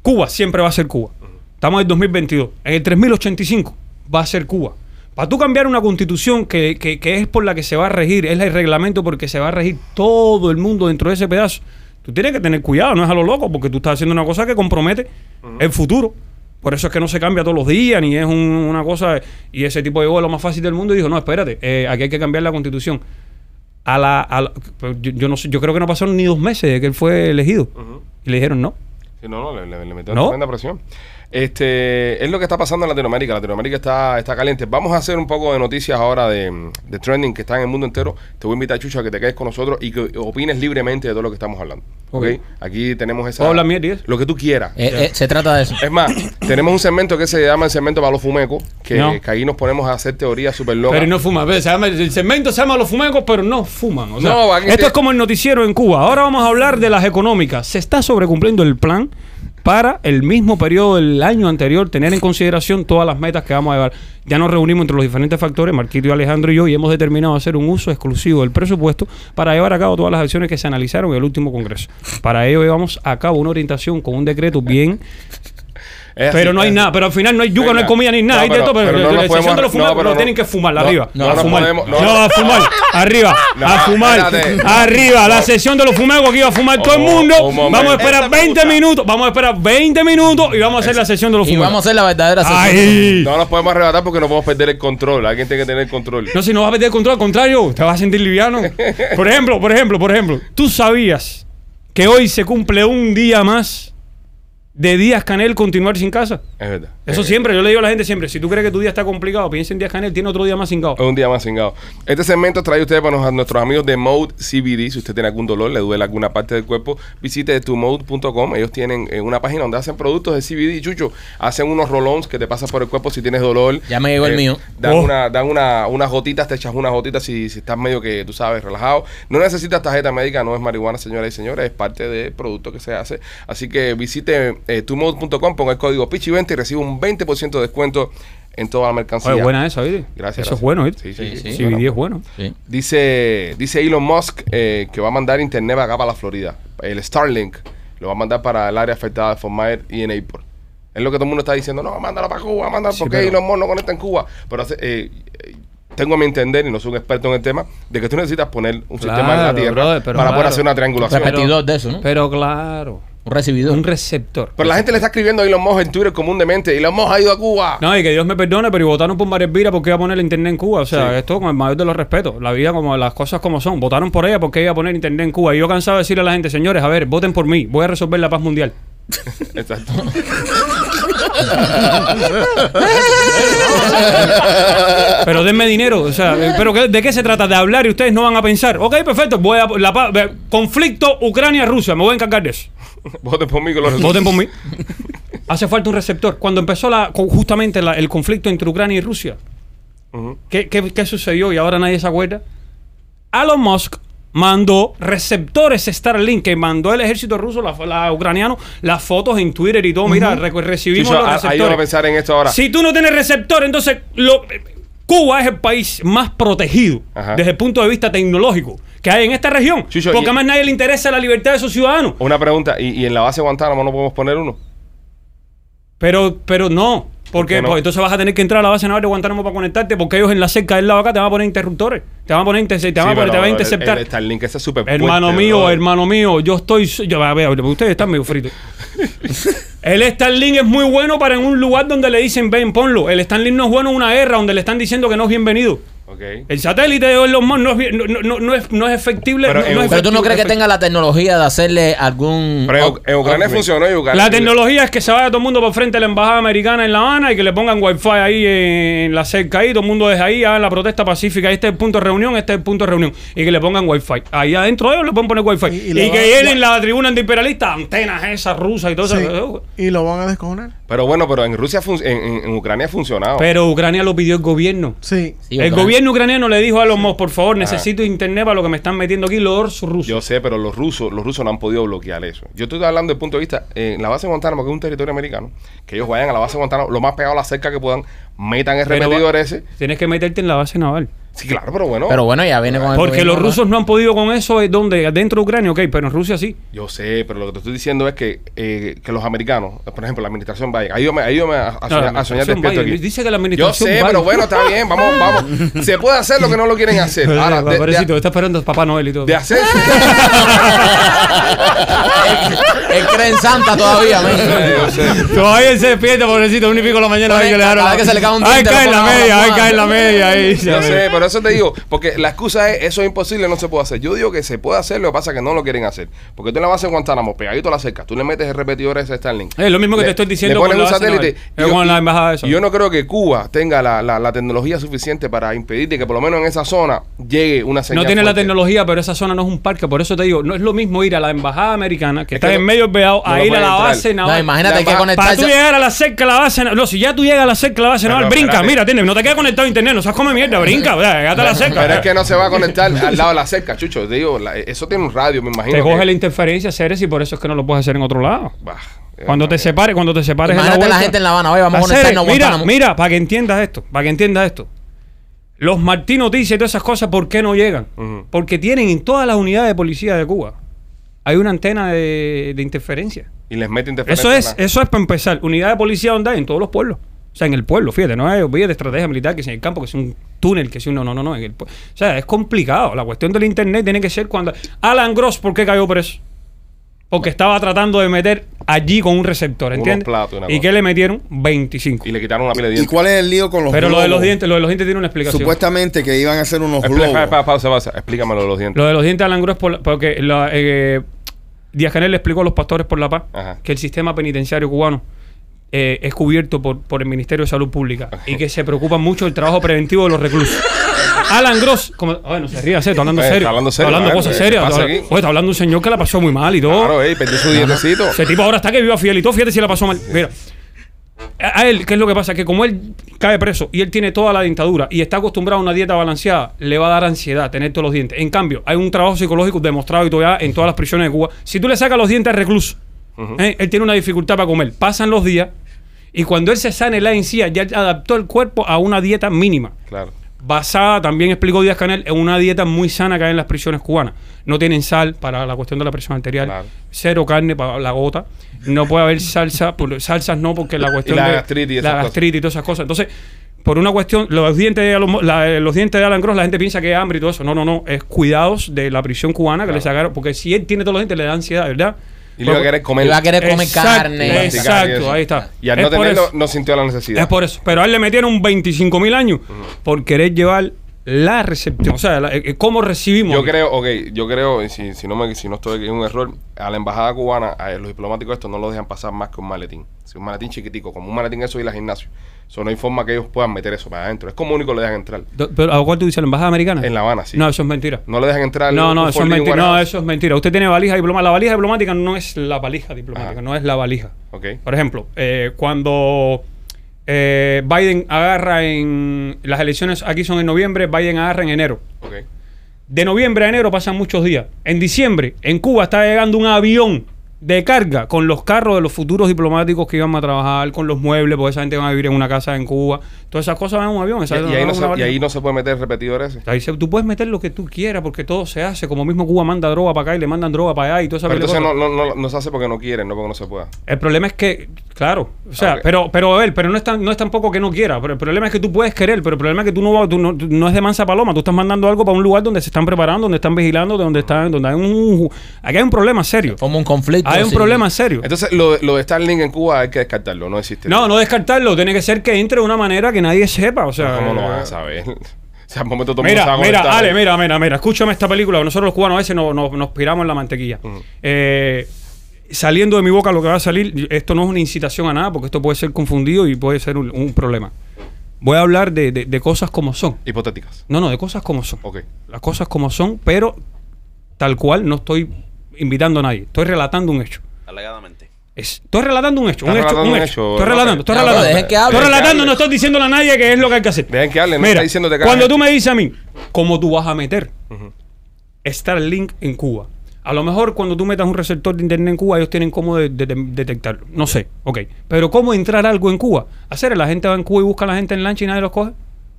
Cuba siempre va a ser Cuba. Estamos en el 2022, en el 3085 va a ser Cuba. Para tú cambiar una constitución que, que- que es por la que se va a regir, es el reglamento porque se va a regir todo el mundo dentro de ese pedazo, tú tienes que tener cuidado, no es a lo loco, porque tú estás haciendo una cosa que compromete el futuro. Por eso es que no se cambia todos los días, ni es un- una cosa. Y ese tipo llegó a lo más fácil del mundo y dijo: No, espérate, eh, aquí hay que cambiar la constitución. A la, a la- pero yo, yo no sé, yo creo que no pasaron ni dos meses de que él fue elegido. Y le dijeron: No. Sí, no, no, le, le, le metieron ¿No? tremenda presión. Este, es lo que está pasando en Latinoamérica. Latinoamérica está, está caliente. Vamos a hacer un poco de noticias ahora de, de trending que está en el mundo entero. Te voy a invitar, Chucho, a que te quedes con nosotros y que opines libremente de todo lo que estamos hablando. ¿Ok? Ok. Aquí tenemos esa. ¿Puedo hablar mierda? Lo que tú quieras. Eh, eh, se trata de eso. Es más, tenemos un segmento que se llama el segmento para los fumecos, que, No. que ahí nos ponemos a hacer teorías súper locas. Pero no fuman. Ve, se llama- el segmento se llama Los Fumecos, pero no fuman. O sea, No, esto te- es como el noticiero en Cuba. Ahora vamos a hablar de las económicas. Se está sobrecumpliendo el plan para el mismo periodo del año anterior, tener en consideración todas las metas que vamos a llevar. Ya nos reunimos entre los diferentes factores, Marquito y Alejandro y yo, y hemos determinado hacer un uso exclusivo del presupuesto para llevar a cabo todas las acciones que se analizaron en el último Congreso. Para ello llevamos a cabo una orientación con un decreto bien Es así, pero no hay nada, pero al final no hay yuca, no hay comida ni nada, No, hay de pero- todo, pero, pero no la podemos- de los no, fumegos pero lo no- tienen que fumar, no, arriba, no a fumar, podemos- no. no, a fumar, arriba, No, a fumar, espérate. arriba, la sesión de los fumegos aquí va a fumar todo el Un- mundo, vamos a esperar Esa me 20 gusta. minutos, vamos a esperar 20 minutos y vamos a hacer la sesión de los Y fumegos. vamos a hacer la verdadera sesión. No nos podemos arrebatar porque no podemos perder el control. Alguien tiene que tener el control. No, si no vas a perder el control, al contrario, te vas a sentir liviano. Por ejemplo, por ejemplo, por ejemplo, ¿tú sabías que hoy se cumple un día más de Díaz Canel continuar sin casa? Es verdad. Eso Eh, siempre, yo le digo a la gente siempre, si tú crees que tu día está complicado, piensa en Díaz Canel, tiene otro día más Es un día más cingado. Este segmento trae ustedes para nos- a nuestros amigos de Mode CBD. Si usted tiene algún dolor, le duele alguna parte del cuerpo, visite tumode.com. Ellos tienen eh, una página donde hacen productos de CBD. Chucho, hacen unos rolons que te pasan por el cuerpo si tienes dolor. Ya me llegó el mío. Dan, Oh. una, dan una, unas gotitas, te echas unas gotitas si, si estás medio que, tú sabes, relajado. No necesitas tarjeta médica, no es marihuana, señoras y señores, es parte del producto que se hace. Así que visite eh, tumode.com, ponga el código PICHI20 y recibe un 20% de descuento en toda la mercancía. Oye, buena esa, ¿viste? Gracias, Eso gracias. es bueno, ¿viste? Sí, sí, Sí, sí. sí. Es bueno. Sí. Dice, dice Elon Musk eh, que va a mandar internet acá para la Florida. El Starlink lo va a mandar para el área afectada de Fort Myers y en April. Es lo que todo el mundo está diciendo. No, mándalo para Cuba, mándalo Sí, porque pero- Elon Musk no conecta en Cuba. Pero hace- eh, tengo a mi entender, y no soy un experto en el tema, de que tú necesitas poner un sistema en la Tierra brother, para poder hacer una triangulación. Repet- Repetidor de eso, ¿no? Pero claro, Un recibidor. un receptor. Pero la gente le está escribiendo a Elon Musk en Twitter comúnmente. Elon Musk ha ido a Cuba. No, y que Dios me perdone, pero y votaron por María Elvira porque iba a poner el internet en Cuba. O sea, Sí. esto con el mayor de los respetos. La vida como las cosas como son. Votaron por ella porque iba a poner internet en Cuba. Y yo cansado de decirle a la gente, señores, a ver, voten por mí. Voy a resolver la paz mundial. Exacto. Pero denme dinero. O sea, eh, ¿pero de qué se trata? De hablar y ustedes no van a pensar. Ok, perfecto. Voy a, la, conflicto Ucrania-Rusia. Me voy a encargar de eso. Voten por mí que lo Voten por mí. Hace falta un receptor. Cuando empezó la, justamente la- el conflicto entre Ucrania y Rusia. ¿qué, qué, qué sucedió? Y ahora nadie se acuerda. Elon Musk mandó receptores Starlink que mandó el ejército ruso, la, la ucraniano, las fotos en Twitter y todo. Mira, re- recibimos los a- receptores. pensar en esto ahora. Si tú no tienes receptor, entonces lo- Cuba es el país más protegido Ajá. desde el punto de vista tecnológico que hay en esta región. Chucho, porque y- más nadie le interesa la libertad de sus ciudadanos. Una pregunta, ¿y, y en la base de Guantánamo no podemos poner uno? Pero, pero no. Porque no? Pues entonces vas a tener que entrar a la base naval de Guantánamo para conectarte, porque ellos en la cerca del lado acá te van a poner interruptores. Te van a poner inter- te van a, Sí, poner- te pero van a el- interceptar. El, Starlink ese es súper Hermano mío, hermano mío, yo estoy. Yo, a ver, ustedes están medio fritos. el Starlink es muy bueno para en un lugar donde le dicen ven, ponlo. El Starlink no es bueno en una guerra donde le están diciendo que no es bienvenido. El satélite de Elon Musk no es, no, no- no- es, no es efectible. Pero no- en no es Pero tú no crees que tenga la tecnología de hacerle algún. Pero en, Ucrania funcionó y Ucrania. La tecnología es que se vaya todo el mundo por frente de la embajada americana en La Habana y que le pongan wifi ahí en la cerca ahí, todo el mundo desde ahí hagan la protesta pacífica. Este es el punto de reunión, este es el punto de reunión. Y que le pongan wifi. Ahí adentro de ellos le pueden poner wifi. Y- Y, y que llenen la tribuna antiimperialista, antenas esas rusas y todo Sí. eso. Y lo van a descojonar. Pero bueno, pero en Rusia, en, en- en Ucrania ha funcionado. Pero Ucrania lo pidió el gobierno. Sí. Sí, el Ucrania. Gobierno ucraniano le dijo a los Musk, por favor, necesito internet para lo que me están metiendo aquí los rusos. Yo sé, pero los rusos, los rusos no han podido bloquear eso. Yo estoy hablando desde el punto de vista, eh, en la base de Guantánamo, que es un territorio americano, que ellos vayan a la base de Guantánamo lo más pegado a la cerca que puedan, metan el Pero repetidor ese. Tienes que meterte en la base naval. Sí, claro, pero bueno. Pero bueno, ya viene con el Porque gobierno, los rusos no han podido con eso, es donde dentro de Ucrania, ok, pero en Rusia sí. Yo sé, pero lo que te estoy diciendo es que, eh, que los americanos, por ejemplo, la administración Biden, ayúdame, ayúdame a, a soñar, a soñar despierto Biden. aquí. Dice que la Yo administración sé, Biden- pero bueno, está bien, vamos, vamos. Se puede hacer lo que no lo quieren hacer. Ahora, de, está esperando a Papá Noel y todo. de hacer. Él cree en Santa todavía. Yo sé. Todavía él se despierta, pobrecito, un y pico de la mañana. Ahí que le dejaron cada la- vez que se le cae un Ay, cae en la media, almohada. cae en la media. Ahí, Yo sé, pero eso te digo, porque la excusa es, eso es imposible, no se puede hacer. Yo digo que se puede hacer, lo que pasa es que no lo quieren hacer. Porque tú en la base de Guantánamo, pegadito a la cerca, tú le metes el repetidor a ese Starlink. Es lo mismo que Le- te estoy diciendo le ponen un satélite. yo- con la embajada esa. y yo no creo que Cuba tenga la, la- la tecnología suficiente para impedir de que por lo menos en esa zona llegue una señal No tiene la tecnología, pero esa zona no es un parque. Por eso te digo, no es lo mismo ir a la embajada americana, que Es está que en no- medio Beao, no a ir a la entrar. base No, naval. imagínate La que conectarse. Para tú llegar a la cerca de la base naval. No, si ya tú llegas a la cerca de la base naval, brinca, espérate. mira. No te quedas conectado a internet, no sabes come mierda, brinca, Pero es que no se va a conectar al lado de la cerca, chucho. Te digo, la- eso tiene un radio, me imagino. Te que- coge la interferencia, Ceres, y por eso es que no lo puedes hacer en otro lado. Bah, eh, Cuando te separes, cuando te separes en la Imagínate la vuelta- gente en La Habana, oye, vamos a Hacer- conectarnos a Mira, Guantánamo. mira, para que entiendas esto, para que entiendas esto. Los Martín Noticias y todas esas cosas, ¿por qué no llegan? Ujú. Porque tienen en todas las unidades de policía de Cuba, hay una antena de, de interferencia. Y les mete interferencia. Eso es, la- eso es para empezar. Unidad de policía donde hay en todos los pueblos. O sea, en el pueblo, fíjate, no es olvídate de estrategia militar, que es en el campo, que es un túnel, que es un. No, no, no, no. En el, o sea, es complicado. La cuestión del internet tiene que ser cuando. Alan Gross, ¿por qué cayó preso? Porque estaba tratando de meter allí con un receptor, ¿entiendes? platos y una ¿Y cosa. qué le metieron? 25. Y le quitaron una pila de ¿Y dientes. cuál es el lío con los Pero lo de los dientes, lo de los dientes tiene una explicación. Supuestamente que iban a hacer unos Explica- globos. pa- pa- pausa, pausa. Explícamelo de los dientes. Lo de los dientes de Alan Gross, por la- porque la, eh, Díaz Canel le explicó a los pastores por la paz Ajá. que el sistema penitenciario cubano eh, es cubierto por, por el Ministerio de Salud Pública y que se preocupa mucho del trabajo preventivo de los reclusos. Alan Gross, como, bueno, se ríe, está hablando Eh, serio. está hablando serio, Está hablando cosas ¿Qué serias. Está, oye, está hablando un señor que la pasó muy mal y todo. Claro, ey, perdió su dientecito. Ese tipo ahora está que viva fiel y todo, fíjate si la pasó mal. Mira, a a él, ¿qué es lo que pasa? Que como él cae preso y él tiene toda la dentadura y está acostumbrado a una dieta balanceada, le va a dar ansiedad tener todos los dientes. En cambio, hay un trabajo psicológico demostrado y todavía en todas las prisiones de Cuba. Si tú le sacas los dientes al recluso, ¿eh? él tiene una dificultad para comer. Pasan los días y cuando él se sane la encía, ya adaptó el cuerpo a una dieta mínima Claro. basada, también explicó Díaz Canel, en una dieta muy sana que hay en las prisiones cubanas. No tienen sal para la cuestión de la presión arterial, Claro. cero carne para la gota, no puede haber salsa, por- salsas no, porque la cuestión la de gastritis y la gastritis y todas esas cosas. Entonces, por una cuestión, los dientes de Alan, la- los dientes de Alan Gross, la gente piensa que es hambre y todo eso. No, no, no, es cuidados de la prisión cubana que le sacaron, porque si él tiene todos los dientes le da ansiedad, ¿verdad? Y le iba a querer comer. Y va a querer comer Exacto, carne. Exacto, ahí está. Y al Es no tenerlo, eso. no sintió la necesidad. Es por eso. Pero a él le metieron 25 mil años por querer llevar la recepción, o sea, la- eh, cómo recibimos. Yo creo, ok, yo creo, si, si no me, si no estoy en un error, a la embajada cubana, a los diplomáticos estos no los dejan pasar más que un maletín. Si un maletín chiquitico, como un maletín eso y la gimnasio. Eso no hay forma que ellos puedan meter eso para adentro. Es como único le dejan entrar. Pero, ¿a cuál tú dices? ¿La embajada americana? En La Habana, sí. No, eso es mentira. No le dejan entrar. No, no, eso es mentira. No, eso es mentira. Usted tiene valija diplomática. La valija diplomática no es la valija diplomática, Ajá. no es la valija. Ok. Por ejemplo, eh, cuando eh, Biden agarra en. Las elecciones aquí son en noviembre, Biden agarra en enero. De noviembre a enero pasan muchos días. En diciembre, en Cuba está llegando un avión de carga con los carros de los futuros diplomáticos que iban a trabajar, con los muebles, porque esa gente va a vivir en una casa en Cuba. Todas esas cosas van en un avión. Y, esa- y ahí no una se, y ahí no se puede meter repetidores. Ahí se- tú puedes meter lo que tú quieras porque todo se hace. Como mismo Cuba manda droga para acá y le mandan droga para allá y todo esa Pero entonces no, no, no, no se hace porque no quieren, no porque no se pueda. El problema es que, claro, o sea, pero, pero a ver, pero no es, tan, no es tampoco que no quiera. Pero el problema es que tú puedes querer, pero el problema es que tú no, vas- tú no, tú no es de mansa paloma. Tú estás mandando algo para un lugar donde se están preparando, donde están vigilando, donde están, donde hay un, aquí hay un problema serio. Forma un conflicto. Hay un sí. problema serio. Entonces, lo, lo de Starlink en Cuba hay que descartarlo, no existe. No, no descartarlo. Tiene que ser que entre de una manera que nadie sepa. O sea, ¿Cómo lo eh, van a saber? O sea, al momento todo Mira, mira. Ale, mira, mira, mira, escúchame esta película. Nosotros los cubanos a veces nos, nos, nos piramos en la mantequilla. Eh, saliendo de mi boca lo que va a salir, esto no es una incitación a nada, porque esto puede ser confundido y puede ser un, un problema. Voy a hablar de, de- de cosas como son. Hipotéticas. No, no, de cosas como son. Ok. Las cosas como son, pero tal cual no estoy invitando a nadie. Estoy relatando un hecho. Alegadamente. Es- estoy relatando un hecho, un hecho, un hecho. Estoy relatando, estoy relatando. dejen que hable. Estoy que relatando, no estoy diciéndole a nadie qué es lo que hay que hacer. Dejen que hable, no Mira, está diciéndote cuando tú me dices a mí, ¿cómo tú vas a meter Starlink en Cuba? A lo mejor cuando tú metas un receptor de internet en Cuba, ellos tienen cómo de- de- de- detectarlo. No sé, ok. Pero ¿cómo entrar algo en Cuba? Hacer, la gente va en Cuba y busca a la gente en lancha y nadie los coge.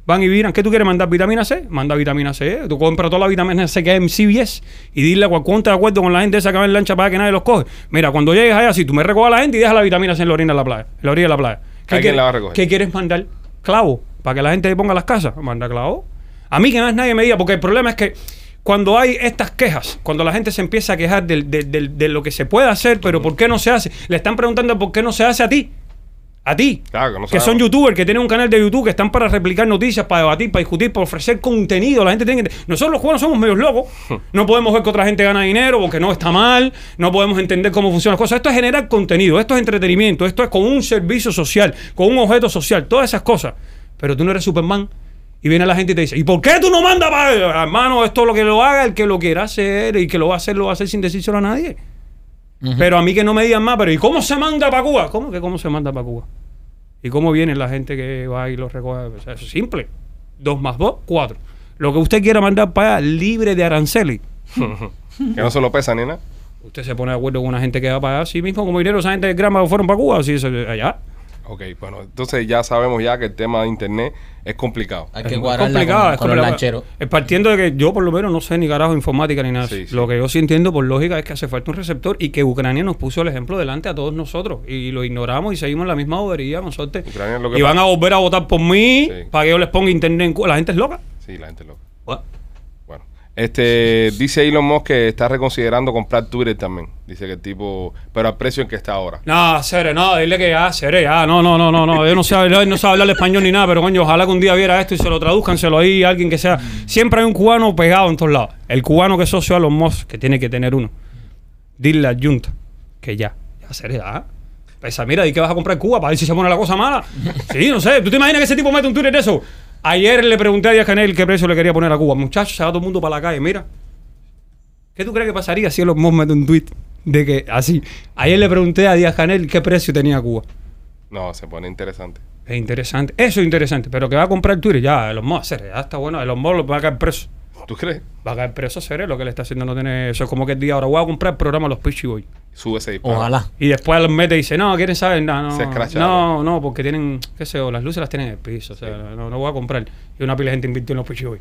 Van y miran, ¿qué tú quieres mandar? ¿Vitamina C? Manda vitamina C. Tú compras toda la vitamina C que hay en CBS y dile cuánto de acuerdo con la gente esa que va en lancha para que nadie los coge. Mira, cuando llegues allá, si tú me recoges a la gente y dejas la vitamina C en la orilla de la playa. En la orilla de la playa. ¿Alguien quieres- la va a recoger? ¿Qué quieres mandar? Clavo. Para que la gente ponga las casas. Manda clavo. A mí que más nadie me diga, porque el problema es que cuando hay estas quejas, cuando la gente se empieza a quejar de, lo que se puede hacer, pero ¿por qué no se hace? Le están preguntando por qué no se hace a ti. A ti. Claro, que no que son youtubers, que tienen un canal de YouTube, que están para replicar noticias, para debatir, para discutir, para ofrecer contenido. La gente tiene que... Nosotros los cubanos somos medios locos. No podemos ver que otra gente gana dinero porque no está mal. No podemos entender cómo funcionan las cosas. Esto es generar contenido, esto es entretenimiento, esto es con un servicio social, con un objeto social, todas esas cosas. Pero tú no eres Superman. Y viene la gente y te dice, ¿y por qué tú no mandas para... Hermano, esto lo que lo haga, el que lo quiera hacer y que lo va a hacer, lo va a hacer sin decírselo a nadie. Pero a mí que no me digan más, pero ¿y cómo se manda para Cuba? ¿Cómo que cómo se manda para Cuba? ¿Y cómo viene la gente que va y lo recoge? O sea, es simple. Dos más dos, cuatro. Lo que usted quiera mandar para allá, libre de aranceli. Que no se lo pesa ni nada. Usted se pone de acuerdo con una gente que va para allá, sí mismo como dinero, esa gente de grama fueron para Cuba, sí, se- allá. Ok, bueno, entonces ya sabemos ya que el tema de internet es complicado. Hay que Es cuadrarla complicado, con, es con los lancheros. Eh, Partiendo de que yo, por lo menos, no sé ni carajo de informática ni nada. Sí, sí. Lo que yo sí entiendo por lógica es que hace falta un receptor y que Ucrania nos puso el ejemplo delante a todos nosotros. Y lo ignoramos y seguimos la misma bobería nosotros. Ucrania es lo que Y van a volver a votar por mí Sí. para que yo les ponga internet en Cuba. La gente es loca. Sí, la gente loca. Bueno, Bueno, este dice Elon Musk que está reconsiderando comprar Twitter también. Dice que el tipo, pero al precio en que está ahora. No, Cere, no, dile que ya, Cere, ya, no, no, no, no, no, yo no sé, no sabe hablar español ni nada, pero coño, ojalá que un día viera esto y se lo traduzcan, se lo ahí alguien que sea. Siempre hay un cubano pegado en todos lados. El cubano que es socio a los Moss, que tiene que tener uno. Dile a Junta que ya, ya, Cere, ya. Pesa, mira, ¿y qué vas a comprar en Cuba para ver si se pone la cosa mala? Sí, no sé, ¿tú te imaginas que ese tipo mete un Twitter de eso? Ayer le pregunté a Díaz Canel qué precio le quería poner a Cuba. Muchachos, se va todo el mundo para la calle, mira. ¿Qué tú crees que pasaría si Elon Musk mete un tweet de que así? Ayer le pregunté a Díaz Canel qué precio tenía Cuba. No, se pone interesante. Es interesante. Eso es interesante. Pero que va a comprar Twitter, ya, Elon Musk, ya está bueno. Elon Musk lo va a caer preso. ¿Tú crees? Va a caer preso, serio, lo que le está haciendo no tiene... Eso es como que el día ahora voy a comprar el programa Los Pitchy Boys. Sube ese disparo. Ojalá. Y después los mete y dice, no, quieren saber nada, no, Se escracha no, no, porque tienen, qué sé yo, las luces las tienen en el piso, o sea, no, no voy a comprar. Y una pila de gente invirtió en los Pitchy Boys.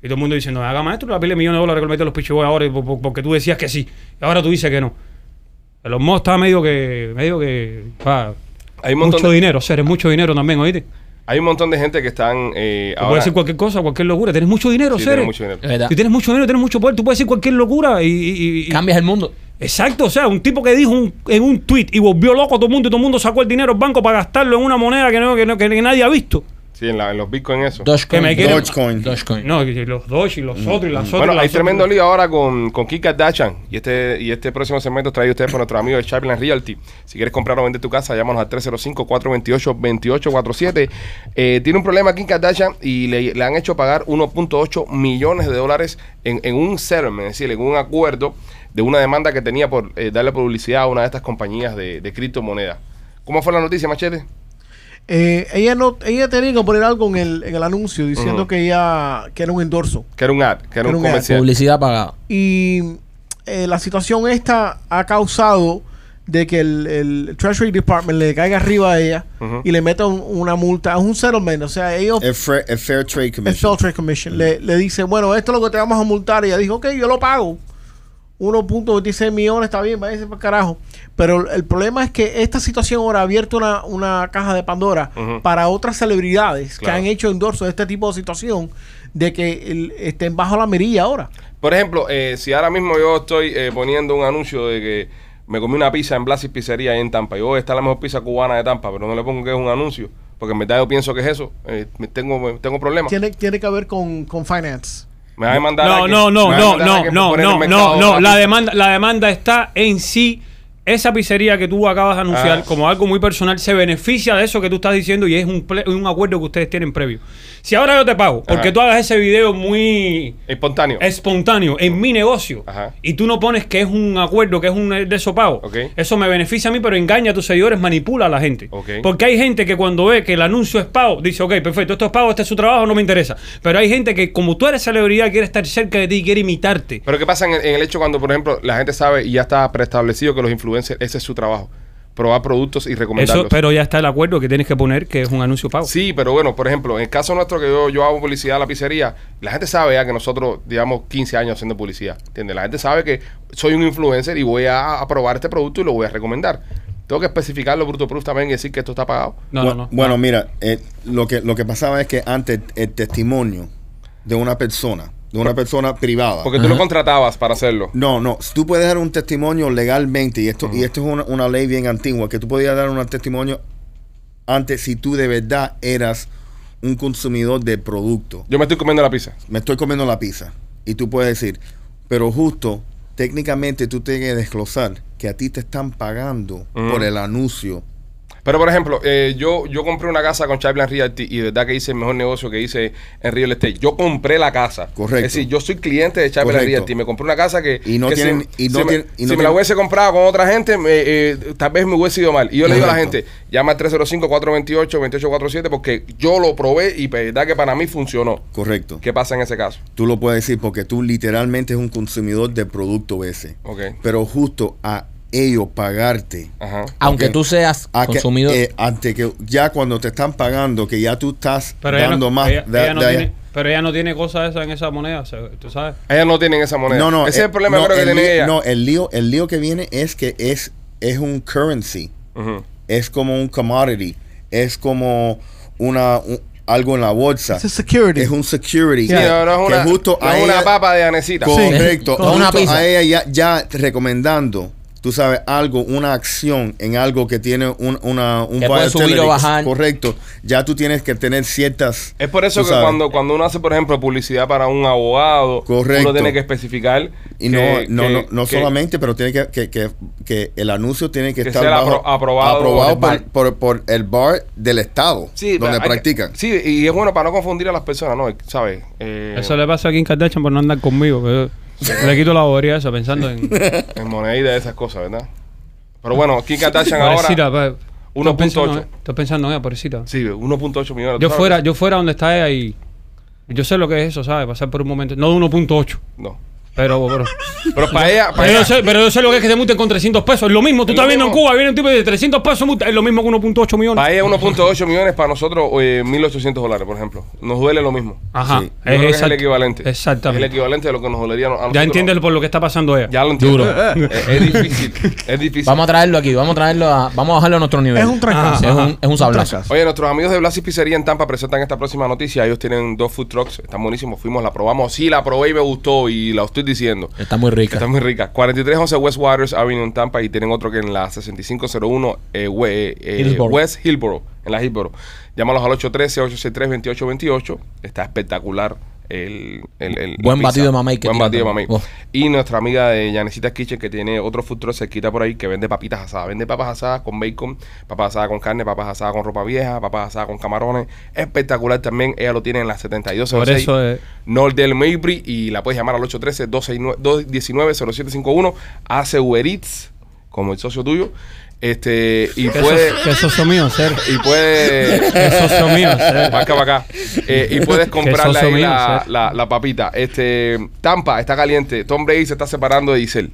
Y todo el mundo diciendo, haga maestro, la pila de millones de dólares que le mete a los Pitchy Boys ahora y por- por- porque tú decías que sí. Y ahora tú dices que no. Los Musk está medio que, medio que, va, Hay un mucho de, dinero, seres, mucho dinero también, ¿oíste? Hay un montón de gente que están eh, ahora. puedes decir cualquier cosa, cualquier locura. Tienes mucho dinero, Sí, tiene mucho dinero. Si tienes mucho dinero, tienes mucho poder, tú puedes decir cualquier locura y- y- y, Cambias el mundo. Exacto, o sea, un tipo que dijo un- en un tweet y volvió loco a todo el mundo y todo el mundo sacó el dinero al banco para gastarlo en una moneda que, no, que, no- que nadie ha visto. Sí, en, la- en los bitcoin eso. Que Dogecoin. me quieren- Dogecoin. Dogecoin. No, y los Doge y los otros y las otras. Mm. Bueno, y las hay otras. tremendo lío ahora con, con Kim Kardashian. Y este, y este próximo segmento traído ustedes por nuestro amigo de Chaplin Realty. Si quieres comprar o vender tu casa, llámanos al 305-428-2847. Eh, tiene un problema Kim Kardashian y le, le han hecho pagar 1.8 millones de dólares en, en un settlement, es decir, en un acuerdo de una demanda que tenía por eh, darle publicidad a una de estas compañías de, de criptomonedas. ¿Cómo fue la noticia, Machete? Eh, ella no, ella tenía que poner algo en el, en el anuncio diciendo que ella que era un endorso. Que era un ad, que era Era un un ad. comercial. Publicidad pagada. Y eh, la situación esta ha causado de que el, el Treasury Department le caiga arriba a ella y le meta un- una multa. Es un settlement, o sea, ellos El Fair, el Fair Trade el Commission. Fair Trade Commission le, le dice, bueno, esto es lo que te vamos a multar. Y ella dijo, ok, yo lo pago. 1.26 millones, está bien, váyase para carajo. Pero el problema es que esta situación ahora ha abierto una, una caja de Pandora para otras celebridades Claro. que han hecho endorso de este tipo de situación de que el- estén bajo la mirilla ahora. Por ejemplo, eh, si ahora mismo yo estoy eh, poniendo un anuncio de que me comí una pizza en Blasis Pizzería ahí en Tampa y hoy está la mejor pizza cubana de Tampa, pero no le pongo que es un anuncio, porque en verdad yo pienso que es eso, eh, tengo, tengo problemas. Tiene, tiene que ver con, con finance. Me va a demandar No, alguien- no, no, a no, no, no, no, no, no. la demanda, la demanda está en sí. Esa pizzería que tú acabas de anunciar Ah. como algo muy personal se beneficia de eso que tú estás diciendo y es un, un acuerdo que ustedes tienen previo. Si ahora yo te pago porque tú hagas ese video muy Espontáneo. espontáneo en mi negocio Ajá. y tú no pones que es un acuerdo, que es un de esos pagos, eso me beneficia a mí, pero engaña a tus seguidores, manipula a la gente. Porque hay gente que cuando ve que el anuncio es pago, dice, ok, perfecto, esto es pago, este es su trabajo, no me interesa. Pero hay gente que como tú eres celebridad, quiere estar cerca de ti, quiere imitarte. Pero ¿qué pasa en el, en el hecho cuando, por ejemplo, la gente sabe y ya está preestablecido que los influencers, ese es su trabajo, probar productos y recomendarlos? Eso, pero ya está el acuerdo que tienes que poner que es un anuncio pago. Sí, pero bueno, por ejemplo, en el caso nuestro que yo, yo hago publicidad a la pizzería, la gente sabe ya que nosotros llevamos 15 años haciendo publicidad, ¿entiendes? La gente sabe que soy un influencer y voy a, a probar este producto y lo voy a recomendar. Tengo que especificarlo Bruto Proof también y decir que esto está pagado. No, no, no. Bueno, mira, eh, lo, que, lo que pasaba es que antes el testimonio de una persona, de una persona privada. Porque tú lo contratabas para hacerlo. No, no, tú puedes dar un testimonio legalmente, y esto, y esto es una, una ley bien antigua, que tú podías dar un testimonio antes si tú de verdad eras un consumidor de producto. Yo me estoy comiendo la pizza. Me estoy comiendo la pizza. Y tú puedes decir, pero justo, técnicamente tú tienes que desglosar que a ti te están pagando por el anuncio. Pero por ejemplo, eh, yo, yo compré una casa con Chaplin Realty y de verdad que hice el mejor negocio que hice en Real Estate. Yo compré la casa. Correcto. Es decir, yo soy cliente de Chaplin Correcto. Realty. Me compré una casa que. Y no que tienen- si, y no si me- tienen- y no si me la hubiese comprado con otra gente, me, eh, tal vez me hubiese ido mal. Y yo le digo a la gente, llama al 305-428-2847 porque yo lo probé y de verdad que para mí funcionó. Correcto. ¿Qué pasa en ese caso? Tú lo puedes decir porque tú literalmente es un consumidor de producto ese. Ok. Pero justo a ellos pagarte. Ajá. Aunque tú seas a que- consumidor. eh, ante que ya cuando te están pagando, que ya tú estás Pero ella dando no, más. ella- de- ella no de- tiene, pero ella no tiene cosas esas en esa moneda, tú sabes. Ellas no tienen esa moneda. No, no. Ese eh, es el problema no, creo que el tiene lío- ella. No, el lío, el lío que viene es que es, es un currency. Es como un commodity. Es como una un- algo en la bolsa. Security. Es un security. Sí, no, no es que justo no a es una ella- papa de anecita. Correcto. No, una Justo pizza. a ella ya, ya recomendando, tú sabes, algo, una acción en algo que tiene un, una, un Que puede subir o volatility. bajar. Correcto. Ya tú tienes que tener ciertas. Es por eso que sabes. cuando, cuando uno hace, por ejemplo, publicidad para un abogado, Correcto. uno tiene que especificar. Y no, que- no, que- no, no que- solamente, pero tiene que, que, que, que el anuncio tiene que, Que estar sea bajo- apro- aprobado aprobado por el por, por, por el bar del estado Sí, donde hay que- practican. sí, y es bueno para no confundir a las personas, ¿no? ¿Sabes? Eh, Eso le pasa a Kim Kardashian por no andar conmigo. yo le quito la bobería esa pensando en. En moneda de esas cosas, ¿verdad? Pero bueno, Kim Kardashian ahora. Pobrecita, pa- estoy 1.8. pensando- Estoy pensando en ella, pobrecita. Sí, 1.8 millones. Yo ¿tú fuera, yo fuera donde está ella y. Yo sé lo que es eso, ¿sabes? Pasar por un momento. No de 1.8. No. Pero, pero, Pero para ella. Para pero, yo sé, pero yo sé lo que es que te multen con 300 pesos. Es lo mismo. Tú Es estás viendo en. Cuba, viene un tipo de 300 pesos, es lo mismo que 1.8 millones. para ella 1.8 millones, para nosotros eh, 1.800 dólares, por ejemplo. Nos duele lo mismo. Ajá. Sí. Yo creo que es el equivalente. Exactamente. Es el equivalente de lo que nos dolería a nosotros. Ya entiendes por lo que está pasando ella. Ya lo entiendo. es, es difícil. Es difícil. Vamos a traerlo aquí, vamos a traerlo a, vamos a bajarlo a nuestro nivel. Es un trancazo. Es un, es un sablazo. Oye, nuestros amigos de Blasis Pizzería en Tampa presentan esta próxima noticia. Ellos tienen dos food trucks, están buenísimos. Fuimos, la probamos. Sí, la probé y me gustó y la estoy diciendo. Está muy rica. Está muy rica. 4311 West Waters Avenue en Tampa y tienen otro que en la 6501 eh, we- eh, Hillsboro. West Hillboro en la Hillboro. Llámalos al 813-863-2828. Está espectacular el, el, el- Buen batido de mamey que Buen batido de mamey. Oh. Y nuestra amiga de Yanecita Kitchen que tiene otro truck cerquita por ahí que vende papitas asadas. Vende papas asadas con bacon, papas asadas con carne, papas asadas con ropa vieja, papas asadas con camarones. Espectacular también. Ella lo tiene en la 72 Por eso es. Nordel Maybury y la puedes llamar al 813-219-0751. Hace Uber Eats como el socio tuyo. Este, y Que puede... eso, que eso es mío, ser. Y puede... Que socio mío, ser. Para acá, para acá. Eh, y puedes comprarle socio ahí mío, la, la- la papita. Este, Tampa está caliente. Tom Brady se está separando de Giselle.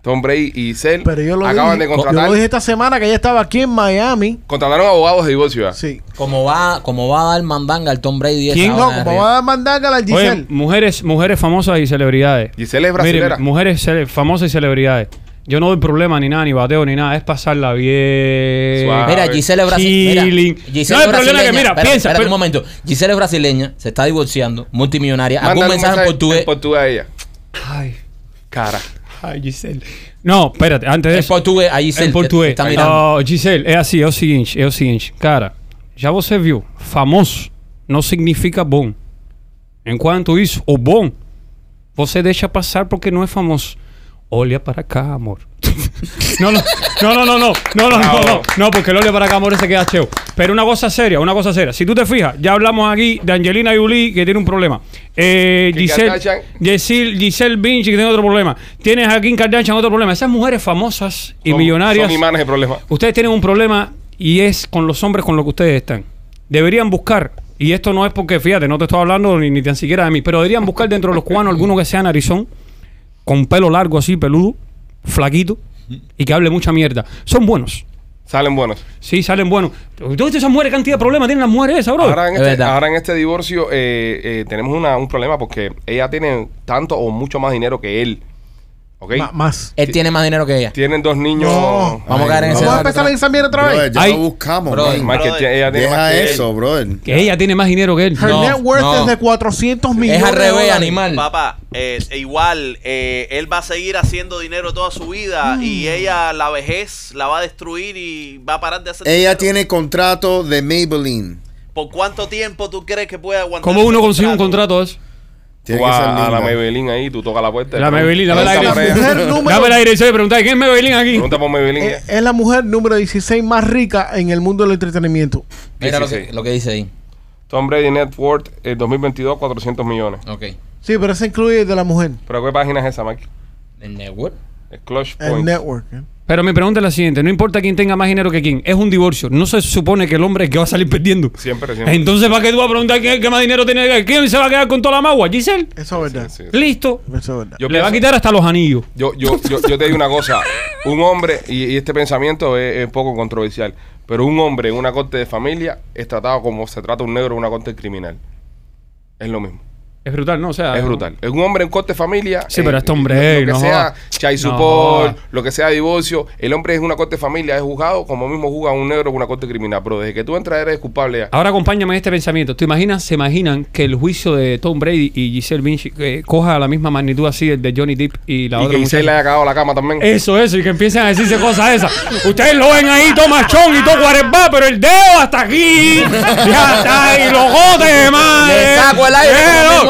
Tom Brady y Giselle Pero yo lo acaban dije, de yo contratar. lo dije esta semana que ella estaba aquí en Miami. Contrataron abogados de divorcio. Sí. Como va, como va a dar mandanga al Tom Brady ¿Quién? No, como va a dar mandanga a la Oye, Giselle. mujeres, mujeres famosas y celebridades. Giselle es brasilera. Miren, mujeres famosas y celebridades. Yo no doy problema ni nada, ni bateo ni nada. Es pasarla bien. Suave. Mira, Giselle es brasileña. Giselle No, es el problema es que, mira, Espera, piensa, espera pero- un momento. Giselle es brasileña, se está divorciando, multimillonaria. Algún Mándale mensaje en portugués. En portugués a ella. Ay, Cara. ay, Giselle. No, espérate, antes de En eso. portugués, a Giselle. português. te está mirando. Oh, Gisele, é assim, é o seguinte, é o seguinte, cara, já você viu, famoso não significa bom. Enquanto isso, o bom, você deixa passar porque não é famoso. Olha para cá, amor. no, no, no, no, no, no, no, no, no, no, no, porque el olha para acá, amor, se queda cheo. Pero una cosa seria, una cosa seria. Si tú te fijas, ya hablamos aquí de Angelina Jolie, que tiene un problema. Eh, Giselle. Giselle, Giselle Bündchen, que tiene otro problema. Tienes a Kim Kardashian, otro problema. Esas mujeres famosas y Son- millonarias. Son imanes de problema. Ustedes tienen un problema y es con los hombres con los que ustedes están. Deberían buscar, y esto no es porque, fíjate, no te estoy hablando ni, ni tan siquiera de mí, pero deberían buscar dentro de los cubanos alguno que sea narizón, con pelo largo así, peludo, flaquito, y que hable mucha mierda. Son buenos. Salen buenos. Sí, salen buenos. ¿Todas esas mujeres cantidad de problemas tienen las mujeres esas, bro? Ahora en, Es este, verdad. ahora en este divorcio eh, eh, tenemos una- un problema porque ella tiene tanto o mucho más dinero que él. ¿Ok? Ma- más. Él tiene más dinero que ella. Tienen dos niños. No. Vamos a caer en ese Vamos a debate empezar otra en esa mierda otra Brother, vez. ya Ay. lo buscamos, Brother, man. Más que ella tiene más Deja que él. eso, brother. Que ella tiene más dinero que él. Her No, net worth no. es de 400 millones. Es al de revés, dólares. animal. Papá, eh, igual, eh, él va a seguir haciendo dinero toda su vida Mm. y ella, la vejez, la va a destruir y va a parar de hacer Ella dinero. tiene contrato de Maybelline. ¿Por cuánto tiempo tú crees que puede aguantar? ¿Cómo ese uno consigue un contrato de eso? Tiene que ser a la linda. Maybelline ahí, tú tocas la puerta. La Pregunta- Maybelline, dame la pregunta dirección. número- Dame la dirección y preguntar, ¿quién es Maybelline aquí? Pregunta por Maybelline. Eh, es la mujer número 16 más rica en el mundo del entretenimiento. Mira lo, 16. que, lo que dice ahí. Tom Brady Net Worth eh, 2022, 400 millones. Ok. Sí, pero eso incluye de la mujer. ¿Pero qué página es esa, Mike? El network. El Clutch El Point. network. ¿eh? Pero mi pregunta es la siguiente: no importa quién tenga más dinero que quién, es un divorcio. No se supone que el hombre es que va a salir perdiendo. Siempre, siempre. Entonces, ¿para qué tú vas a preguntar quién es el que más dinero tiene? ¿Quién se va a quedar con toda la magua? ¿Giselle? Eso es verdad. Sí, sí. Listo. Eso es verdad. Yo Le va a pienso- quitar hasta los anillos. Yo, yo, yo, yo te digo una cosa, un hombre, y, y este pensamiento es, es poco controversial, pero un hombre en una corte de familia es tratado como se trata un negro en una corte criminal. Es lo mismo. Es brutal, ¿no? O sea, Es brutal. Es un hombre en corte de familia. Sí, pero este hombre, lo, lo que no sea No support, joda. lo que sea divorcio, el hombre es una corte de familia, es juzgado como mismo juzga un negro en una corte criminal. Pero desde que tú entras eres culpable ya. Ahora acompáñame en este pensamiento. ¿Te imaginas, se imaginan que el juicio de Tom Brady y Giselle Vinci eh, coja la misma magnitud así el de Johnny Depp y la y otra que Giselle le haya cagado la cama también. Eso, eso, y que empiecen a decirse cosas esas. Ustedes lo ven ahí, todo machón y todo guarembá, pero el dedo hasta aquí. Ya está ahí, los gotes, madre. Le saco el aire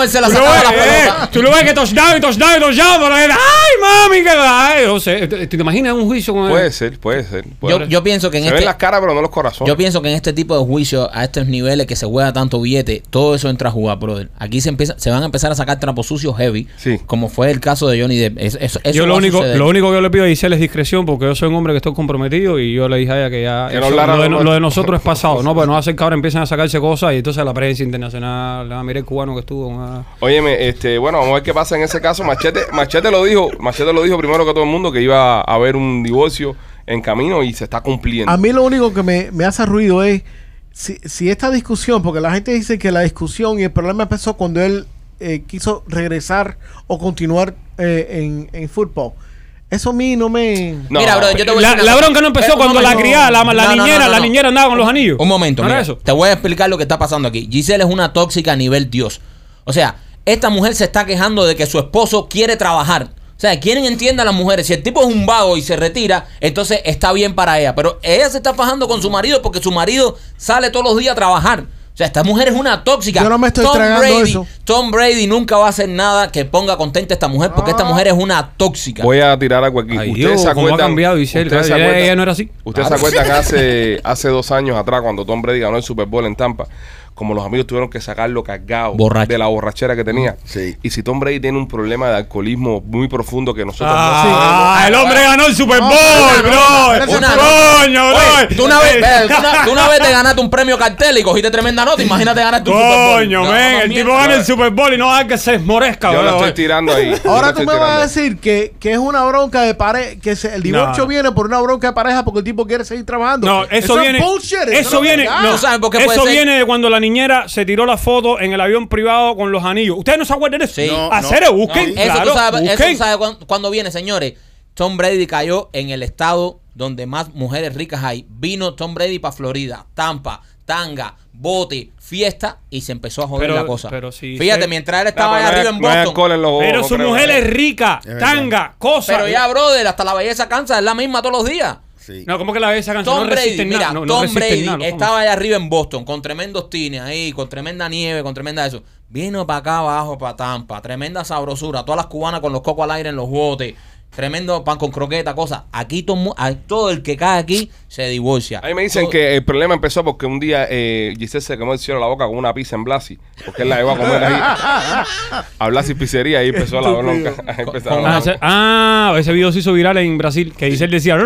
él se la sacaba ves, la eh, pelota. Tú lo ves que touchdown y touchdown y touchdown, pero él, ay, mami, que ay, no sé. ¿Te, te imaginas un juicio con él? Puede ser, puede ser. puede Yo, pienso que en se este. ven las caras, pero no los corazones. Yo pienso que en este tipo de juicios, a estos niveles que se juega tanto billete, todo eso entra a jugar, brother. Aquí se empieza, se van a empezar a sacar trapos sucios heavy, Sí. como fue el caso de Johnny Depp. Es- eso- eso Yo lo único, lo único que yo le pido a Giselle es discreción porque yo soy un hombre que estoy comprometido y yo le dije a ella que ya eso- lo, de, lo de nosotros es pasado, ¿no? Pues no hacer que ahora empiecen a sacarse cosas y entonces la prensa internacional, ah, mira el cubano que estuvo. Óyeme, este, bueno, vamos a ver qué pasa en ese caso. Machete, Machete lo dijo, Machete lo dijo primero que todo el mundo que iba a haber un divorcio en camino y se está cumpliendo. A mí lo único que me, me hace ruido es si, si esta discusión, porque la gente dice que la discusión y el problema empezó cuando él eh, quiso regresar o continuar eh, en, en fútbol. Eso a mí no me... No, Mira, bro, yo te voy a La, decir una la bronca no empezó Eh, cuando la criada, la, la No, no, niñera, no, no, la niñera andaba con los anillos. Un momento, ¿No era mira, eso? te voy a explicar lo que está pasando aquí. Giselle es una tóxica a nivel Dios. O sea, esta mujer se está quejando de que su esposo quiere trabajar. O sea, quieren entienda a las mujeres. Si el tipo es un vago y se retira, entonces está bien para ella. Pero ella se está fajando con su marido porque su marido sale todos los días a trabajar. O sea, esta mujer es una tóxica. Yo no me estoy tragando Brady, eso. Tom Brady nunca va a hacer nada que ponga contenta a esta mujer porque esta mujer es una tóxica. Voy a tirar algo aquí. Ay, ¿Ustedes Dios, se cómo ha acuerdan? cambiado Giselle. ¿Ustedes se Ella- acuerdan- ella no era así. ¿Ustedes se acuerdan que hace, hace dos años atrás, cuando Tom Brady ganó el Super Bowl en Tampa, como los amigos tuvieron que sacarlo cargado Borracho. de la borrachera que tenía? Sí. Y si Tom Brady tiene un problema de alcoholismo muy profundo que nosotros no Ah, sabemos. el hombre ganó el Super Bowl, bro. Coño, bro. Tú una, vez, ve, tú, una, tú una vez te ganaste un premio cartel y cogiste tremenda nota. Imagínate ganarte un Super Bowl. Coño, men, el tipo gana el Super Bowl y no haga que se esmorezca, Yo lo bro. estoy tirando ahí. Ahora tú me vas a decir que, que es una bronca de pareja, que se- el divorcio No. viene por una bronca de pareja porque el tipo quiere seguir trabajando. No, eso, viene. es bullshit. Eso no viene. es verdad. no, ¿Tú sabes por qué puede eso ser? viene de cuando la niñera se tiró la foto en el avión privado con los anillos. ¿Ustedes no se acuerdan de eso? Sí. No, Hacer, no. busquen. Eso claro, tú sabes, eso busquen. tú sabes cuán- cuándo viene, señores. Tom Brady cayó en el estado donde más mujeres ricas hay. Vino Tom Brady para Florida, Tampa, tanga, bote, fiesta y se empezó a joder Pero- la cosa. pero si Fíjate, se- mientras él No, estaba allá no arriba en no Boston. alcohol en los ojos, Pero no su mujer es rica, Es verdad. tanga, cosa. Pero ya, brother, hasta la belleza cansa, es la misma todos los días. Sí. No, ¿cómo que la ves esa canción? Tom no Brady, mira. No, Tom Brady nada, estaba allá arriba en Boston con tremendos tines ahí, con tremenda nieve, con tremenda eso. Vino para acá abajo, para Tampa, tremenda sabrosura. Todas las cubanas con los cocos al aire en los botes, tremendo pan con croqueta, cosas. Aquí todo, mu- a- todo el que cae aquí se divorcia. A mí me dicen Todo- que el problema empezó porque un día eh, Giselle se quemó el cielo la boca con una pizza en Blasi, porque él la llevó a comer ahí a Blasi Pizzería y empezó la bronca. Ahí empezó la Con- Ah, bronca. ese, ah, ese video se hizo viral en Brasil que Giselle decía.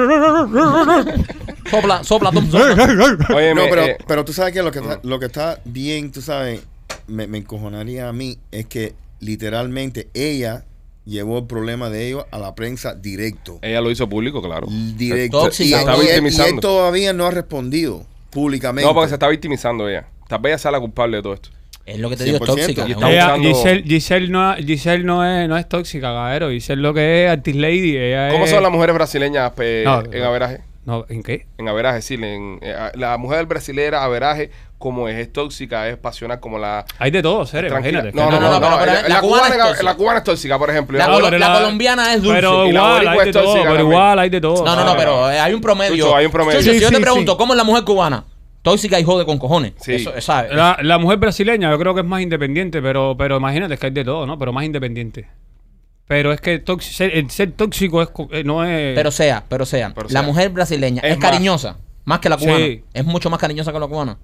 Sopla, sopla, Tom, sopla. Oye, No, pero, eh, pero tú sabes que lo que está, lo que está bien, tú sabes, me, me encojonaría a mí es que literalmente ella llevó el problema de ellos a la prensa directo. ella lo hizo público, claro. Directo. Y, Se está y él, y él victimizando. todavía no ha respondido públicamente. No, porque se está victimizando ella. Tal vez ella sea la culpable de todo esto. Es lo que te digo, es 100%. tóxica. Y es está una- Ella- usando- Giselle, Giselle, no, Giselle no, es, no es tóxica, caballero. Giselle lo que es artist lady. Ella ¿Cómo es- son las mujeres brasileñas pe- No, en averaje? No, ¿en qué? En averaje, sí. En, eh, la mujer brasilera, averaje, como es, es tóxica, es pasional, como la. Hay de todo, serio, tranquila. imagínate. No, no, no, no. la, la la cubana es tóxica. la cubana es tóxica, por ejemplo. La, La- la la- colombiana es dulce. Pero Y la igual, boricua hay es de todo, tóxica pero igual hay de todo. No, no, no, Ah, pero eh, hay un promedio. Chucho, hay un promedio. Chucho, si Sí, yo sí, te pregunto, sí. ¿cómo es la mujer cubana? Tóxica y jode con cojones. Sí. Eso, ¿sabes? La, la mujer brasileña yo creo que es más independiente, pero, pero imagínate es que hay de todo, ¿no? Pero más independiente. Pero es que tóxico, ser, el ser tóxico es, eh, no es... Pero sea, pero sea. Pero la sea. mujer brasileña Es cariñosa. Más que la cubana. Sí. Es mucho más cariñosa que la cubana.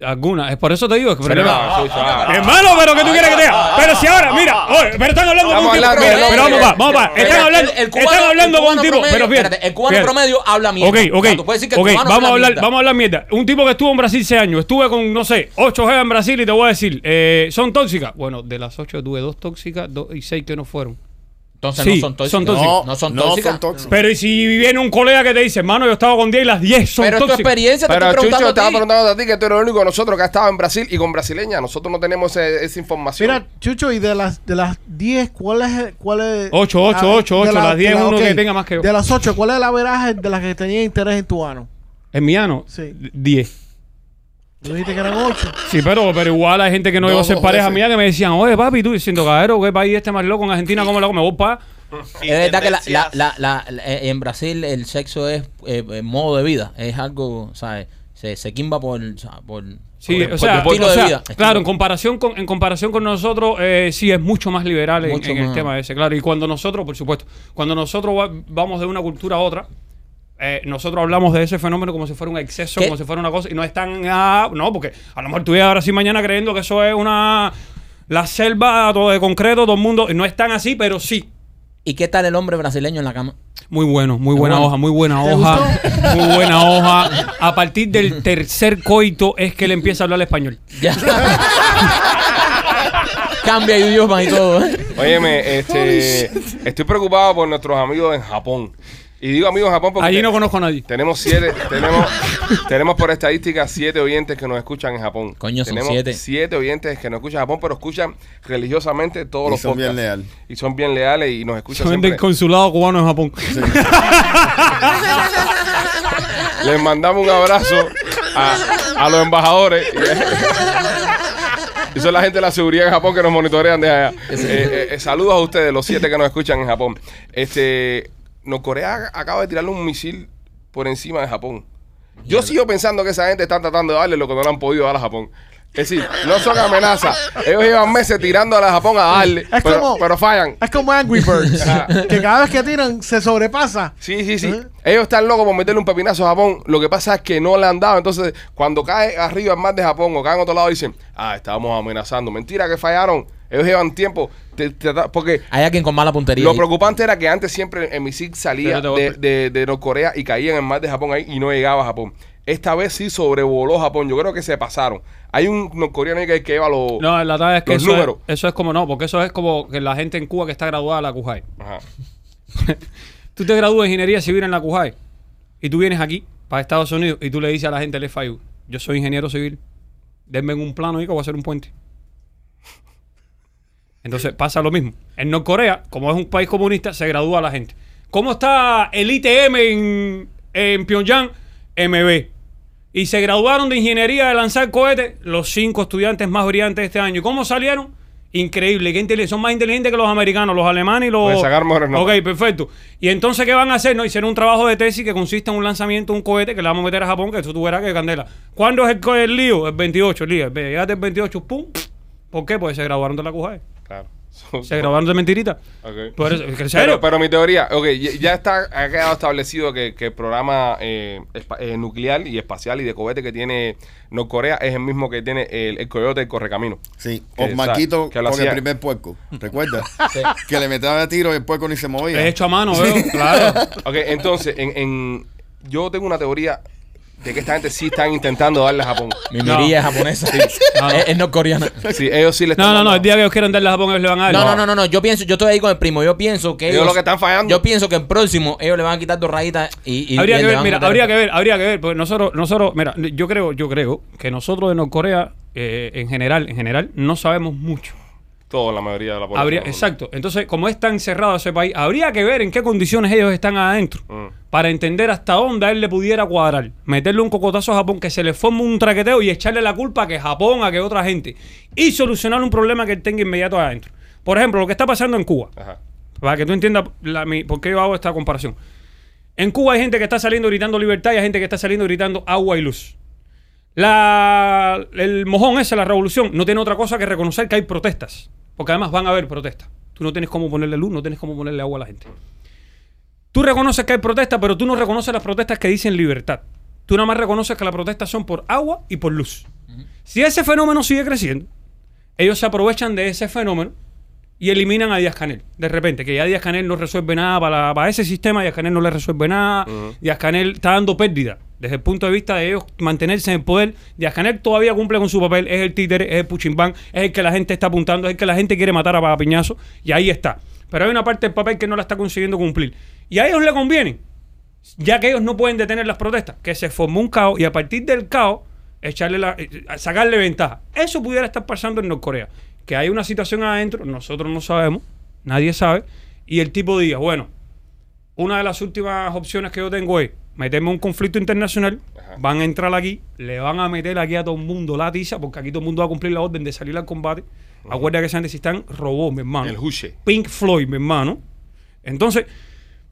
Algunas. Es por eso te digo. que Pero no, Chucho, ah. Hermano, pero ¿qué tú quieres que te diga? Pero si ahora, mira, oye, pero están hablando con un tipo. Pero, vamos pa, vamos. Pero Están hablando, el cubano- están hablando con un tipo. promedio- Pero fíjate. espérate, el cubano fíjate. promedio habla mierda. Ok, ok. O sea, tú puedes decir que el ok, cubano vamos a habla hablar, mierda. vamos a hablar mierda. Un tipo que estuvo en Brasil seis años, estuve con, no sé, ocho jevas en Brasil y te voy a decir, eh, ¿son tóxicas? Bueno, de las ocho tuve dos tóxicas dos y seis que no fueron. Entonces Sí, no son tóxicas. son tóxicas. No, no son tóxicas. tóxicas. Pero y si viene un colega que te dice, hermano, yo estaba con 10 y las 10 son Pero es tu tóxicas. experiencia, te Pero estoy Chucho, preguntando estaba a ti. preguntando a ti que tú eres el único de nosotros que ha estado en Brasil y con brasileña. Nosotros no tenemos ese- esa información. Mira, Chucho, y de las de las 10, ¿cuál es cuál es Ocho, ocho, Ah, ocho, de ocho, las 10 de uno ok. que tenga más que yo. De las 8, ¿cuál es la veraje de las que tenía interés en tu ano? En mi ano, Sí. 10. Tú dijiste que eran 8. Sí, pero, pero igual hay gente que no Dos, iba a ser pareja veces. mía que me decían, oye, papi, tú diciendo, cabrero, ¿qué país este más loco en Argentina? ¿Cómo lo hago? Me voy para. Y Es verdad que la, la- la- la- eh, en Brasil el sexo es eh, eh, modo de vida. Es algo, ¿sabes? Se, se quimba por, o sea, por, Sí, por- o sea, por estilo o sea, de vida. claro, en comparación con en comparación con nosotros, eh, sí es mucho más liberal en, Mucho en el más. tema ese, claro. Y cuando nosotros, por supuesto, cuando nosotros va- vamos de una cultura a otra, eh, nosotros hablamos de ese fenómeno como si fuera un exceso, ¿Qué? como si fuera una cosa, y no es tan, ah, no, porque a lo mejor tú ahora sí mañana creyendo que eso es una la selva todo de concreto, todo el mundo, no es tan así, pero sí. ¿Y qué tal el hombre brasileño en la cama? Muy bueno, muy buena bueno. hoja, muy buena ¿Te hoja, muy buena hoja. A partir del tercer coito es que él empieza a hablar español. Ya. Cambia idioma y todo. ¿eh? Óyeme, este, estoy preocupado por nuestros amigos en Japón. Y digo amigos en Japón porque Allí no conozco a nadie. tenemos siete, tenemos, tenemos por estadística siete oyentes que nos escuchan en Japón. Coño, son tenemos siete. siete oyentes que nos escuchan en Japón, pero escuchan religiosamente todos Y los son bien leales. Y son bien leales y nos escuchan Son siempre. del consulado cubano en Japón. Les mandamos un abrazo a, a los embajadores. Y son la gente de la seguridad en Japón que nos monitorean de allá. Eh, eh, eh, saludos a ustedes, los siete que nos escuchan en Japón. Este, Norcorea acaba de tirarle un misil por encima de Japón. Yo sigo pensando que esa gente está tratando de darle lo que no le han podido dar a Japón. Es decir, no son amenazas. Ellos llevan meses tirando a la Japón a darle, Es pero, como- pero fallan. Es como Angry Birds. Que cada vez que tiran se sobrepasa. Sí, sí, sí. Ellos están locos por meterle un pepinazo a Japón. Lo que pasa es que no le han dado. Entonces, cuando cae arriba el mar de Japón o cae en otro lado, dicen, ah, estábamos amenazando. Mentira que fallaron. Ellos llevan tiempo. te- te- porque Hay alguien con mala puntería. lo ahí. preocupante era que antes siempre el misil salía Pero te voy a- de, de, de Norcorea y caía en el mar de Japón ahí y no llegaba a Japón. Esta vez sí sobrevoló Japón. Yo creo que se pasaron. Hay un norcoreano ahí que, que lleva los. No, la verdad es que Los eso es, números. eso es como no, porque eso es como que la gente en Cuba que está graduada de la CUJAI. Ajá. Tú te gradúas de ingeniería civil en la CUJAI y tú vienes aquí para Estados Unidos y tú le dices a la gente del FIU, yo soy ingeniero civil, denme un plano ahí que voy a hacer un puente. Entonces pasa lo mismo. En Norcorea, como es un país comunista, se gradúa la gente. ¿Cómo está el ITM en, en Pyongyang? MB. Y se graduaron de ingeniería de lanzar cohetes los cinco estudiantes más brillantes de este año. ¿Y cómo salieron? Increíble, qué inteligencia. Son más inteligentes que los americanos, los alemanes y los. Pueden sacar mejores notas. Ok, perfecto. Y entonces, ¿qué van a hacer? No, hicieron un trabajo de tesis que consiste en un lanzamiento de un cohete que le vamos a meter a Japón, que eso tú verás que candela. ¿Cuándo es el, el lío? El 28, el lío. Llegaste el 28, pum. ¿Por qué? Pues se graduaron de la CUJAE. Claro. Se graduaron de mentirita. Ok. Por eso, ¿En serio? Pero, pero mi teoría, ok, ya, ya está, ha quedado establecido que, que el programa eh, eh, nuclear y espacial y de cohete que tiene Norcorea es el mismo que tiene el, el coyote del correcamino. Sí, Que, o Marquito con hacía- el primer puerco. ¿Recuerdas? Que le metían a tiro y el puerco ni se movía. Es hecho a mano, veo. Claro. Ok, entonces, en, en- yo tengo una teoría de que esta gente sí están intentando darle a Japón. Mi No. mirilla es japonesa. No. Es, es norcoreana. Sí, ellos sí le están No, no, no. dando. El día que ellos quieran darle a Japón, ellos le van a dar. No, no, no, no, no. Yo pienso, yo estoy ahí con el primo. Yo pienso que Ellos ellos. lo que están fallando. Yo pienso que el próximo ellos le van a quitar dos rayitas y. y- habría y que le ver, van a mira, meter- habría que ver, habría que ver, porque nosotros, nosotros, mira, yo creo, yo creo que nosotros de Norcorea, eh, en general, en general, no sabemos mucho. Todo, la mayoría de la población. Habría, exacto. Entonces, como es tan cerrado ese país, habría que ver en qué condiciones ellos están adentro Mm. para entender hasta dónde a él le pudiera cuadrar. Meterle un cocotazo a Japón, que se le forme un traqueteo y echarle la culpa a que Japón, a que otra gente. Y solucionar un problema que él tenga inmediato adentro. Por ejemplo, lo que está pasando en Cuba. Ajá. Para que tú entiendas la- mi- por qué yo hago esta comparación. En Cuba hay gente que está saliendo gritando libertad y hay gente que está saliendo gritando agua y luz. La, el mojón ese, la revolución, no tiene otra cosa que reconocer que hay protestas. Porque además van a haber protestas. Tú no tienes cómo ponerle luz, no tienes cómo ponerle agua a la gente. Tú reconoces que hay protestas, pero tú no reconoces las protestas que dicen libertad. Tú nada más reconoces que las protestas son por agua y por luz. Si ese fenómeno sigue creciendo, ellos se aprovechan de ese fenómeno y eliminan a Díaz Canel. De repente, que ya Díaz Canel no resuelve nada para, para ese sistema, Díaz Canel no le resuelve nada. Díaz Canel está dando pérdida. Desde el punto de vista de ellos mantenerse en el poder, Díaz Canel todavía cumple con su papel, es el títere, es el puchimbán, es el que la gente está apuntando, es el que la gente quiere matar a Piñazo, y ahí está. Pero hay una parte del papel que no la está consiguiendo cumplir. Y a ellos le conviene, ya que ellos no pueden detener las protestas, que se formó un caos y a partir del caos echarle la, eh, sacarle ventaja. Eso pudiera estar pasando en Norcorea. Que hay una situación adentro, nosotros no sabemos, nadie sabe, y el tipo diga, bueno, una de las últimas opciones que yo tengo es meterme en un conflicto internacional, van a entrar aquí, le van a meter aquí a todo el mundo la tiza, porque aquí todo el mundo va a cumplir la orden de salir al combate. Acuérdate que esa gente si están robots, mi hermano. El Huche. Pink Floyd, mi hermano. Entonces,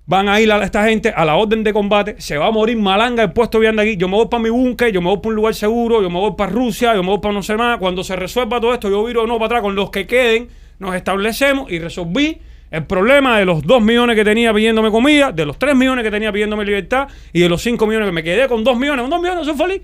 van a ir a esta gente a la orden de combate, se va a morir malanga el puesto de aquí. Yo me voy para mi búnker, yo me voy para un lugar seguro, yo me voy para Rusia, yo me voy para no sé más. Cuando se resuelva todo esto, yo viro nuevo para atrás con los que queden, nos establecemos y resolví el problema de los 2 millones que tenía pidiéndome comida, de los 3 millones que tenía pidiéndome libertad y de los 5 millones que me quedé con 2 millones. Con 2 millones soy feliz.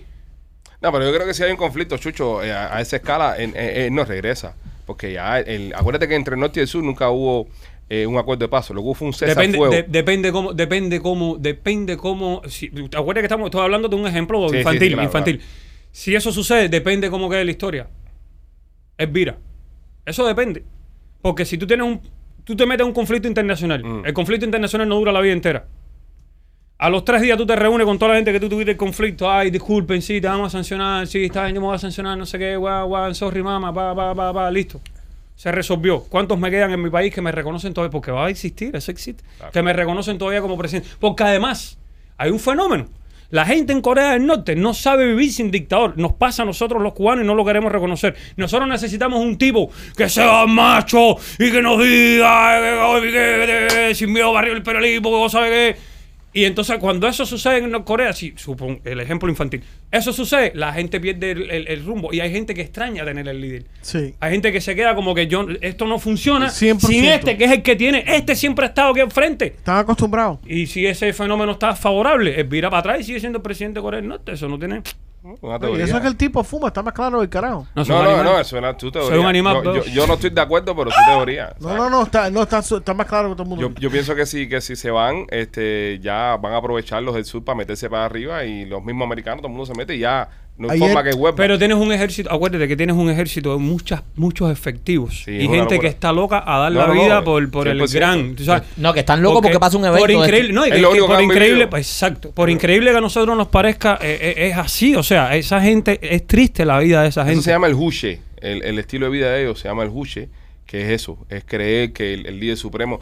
No, pero yo creo que si hay un conflicto, Chucho, eh, a, esa escala, él- él no regresa. Porque ya, acuérdate que entre el norte y el sur nunca hubo eh, un acuerdo de paso. Lo que fue un cese Depende, fuego. de- depende cómo, depende cómo, depende cómo. Si, ¿Te acuerdas que estamos, estoy hablando de un ejemplo Sí, infantil, sí, claro, infantil? Si eso sucede, depende cómo quede la historia. Es vira. Eso depende. Porque si tú tienes un, tú te metes en un conflicto internacional, Mm. el conflicto internacional no dura la vida entera. A los tres días tú te reúnes con toda la gente que tú tuviste el conflicto. Ay, disculpen, sí, te vamos a sancionar. Sí, está bien, yo me voy a sancionar, no sé qué, guau, guau, sorry, mama, pa, pa, pa, pa, listo. Se resolvió. ¿Cuántos me quedan en mi país que me reconocen todavía? Porque va a existir, eso existe. Claro. Que me reconocen todavía como presidente. Porque además, hay un fenómeno. La gente en Corea del Norte no sabe vivir sin dictador. Nos pasa a nosotros los cubanos y no lo queremos reconocer. Nosotros necesitamos un tipo que sea macho y que nos diga que, que- que- sin miedo barrio el imperialismo, que vos sabés qué. Y entonces cuando eso sucede en Corea, sí, supon, el ejemplo infantil, eso sucede, la gente pierde el, el- el rumbo y hay gente que extraña tener el líder. Sí. Hay gente que se queda como que yo esto no funciona 100%. sin este, que es el que tiene, este siempre ha estado aquí enfrente. Están acostumbrados. Y si ese fenómeno está favorable, él vira para atrás y sigue siendo el presidente de Corea del Norte. Eso no tiene. Una Y eso es que el tipo fuma, está más claro del carajo. No, No, no, no, eso es tu teoría. Soy un animal, Yo, bro. yo- yo no estoy de acuerdo, pero su teoría. No, no, no, está, no está, está más claro que todo el mundo. Yo, yo pienso que sí, que si se van, este, ya van a aprovechar los del sur para meterse para arriba y los mismos americanos, todo el mundo se mete y ya no Ayer- que. Pero tienes un ejército, acuérdate que tienes un ejército de muchas, muchos efectivos. Sí, y gente que está loca a dar No, la no, vida no, por, por el 100%. gran. No, que están locos porque pasa un evento Por increíble, este. no, y Es que- lo que por increíble, pues, exacto. Por increíble que a nosotros nos parezca, eh, eh, es así. O sea, esa gente, es triste la vida de esa Eso gente. se llama el huche. El, el estilo de vida de ellos se llama el huche, que es eso, es creer que el, el líder supremo,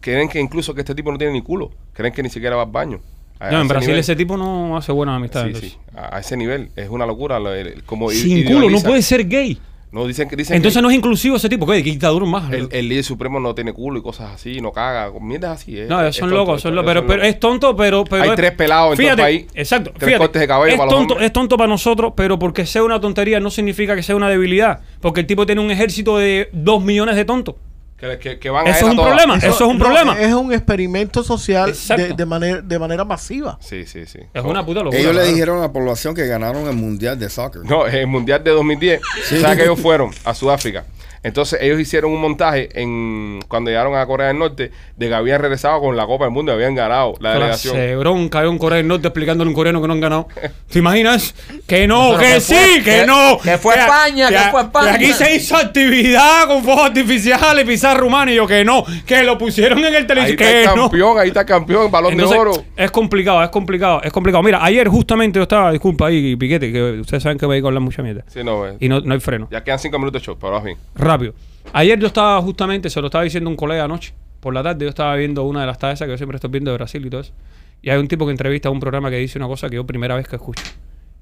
creen que incluso que este tipo no tiene ni culo, creen que ni siquiera va al baño. A- no, a en Brasil nivel. ese tipo no hace buenas amistades. Sí, sí, a, a ese nivel, es una locura. como Sin culo, no puede ser gay. No, dicen que dicen Entonces que no es inclusivo ese tipo. ¿Qué dictadura más? el, el líder supremo no tiene culo y cosas así, no caga, mierdas así. es- No, es son tonto, locos, son locos. Pero, pero es tonto, pero. pero Hay es- tres pelados en todo el país, Exacto. tres fíjate, cortes de cabello es para los tonto, hombres. es tonto para nosotros, pero porque sea una tontería no significa que sea una debilidad. Porque el tipo tiene un ejército de dos millones de tontos. Que, que- que van a Eso él es a un todas. problema. Eso es un no, problema. Es un experimento social de, de manera, de manera masiva. Sí, sí, sí. Es una puta locura. Ellos le dijeron a la población que ganaron el mundial de soccer. No, el Mundial de 2010, ¿sabes que ellos fueron a Sudáfrica? Entonces ellos hicieron un montaje en cuando llegaron a Corea del Norte de que habían regresado con la Copa del Mundo y habían ganado la delegación. Clase bronca de un Corea del Norte explicándole a un coreano que no han ganado. ¿Te imaginas? Que no, Pero que, que sí, que, que- no. que fue España, que a- fue España. Que aquí se hizo actividad con fuegos artificiales, pizarra humana y yo que no. Que lo pusieron en el Ahí televisor. está el Que no. campeón, ahí está el campeón, balón Entonces, de oro. es complicado, es complicado, es complicado. Mira, ayer justamente yo estaba, disculpa ahí, Piquete, que ustedes saben que me voy a hablar mucha mierda. Sí, no, eh, Y no, no hay freno. ya quedan cinco minutos de show, pero vas bien. Rápido. Ayer yo estaba justamente, se lo estaba diciendo un colega anoche, por la tarde yo estaba viendo una de las tazas que yo siempre estoy viendo de Brasil y todo eso. Y hay un tipo que entrevista a un programa que dice una cosa que yo primera vez que escucho.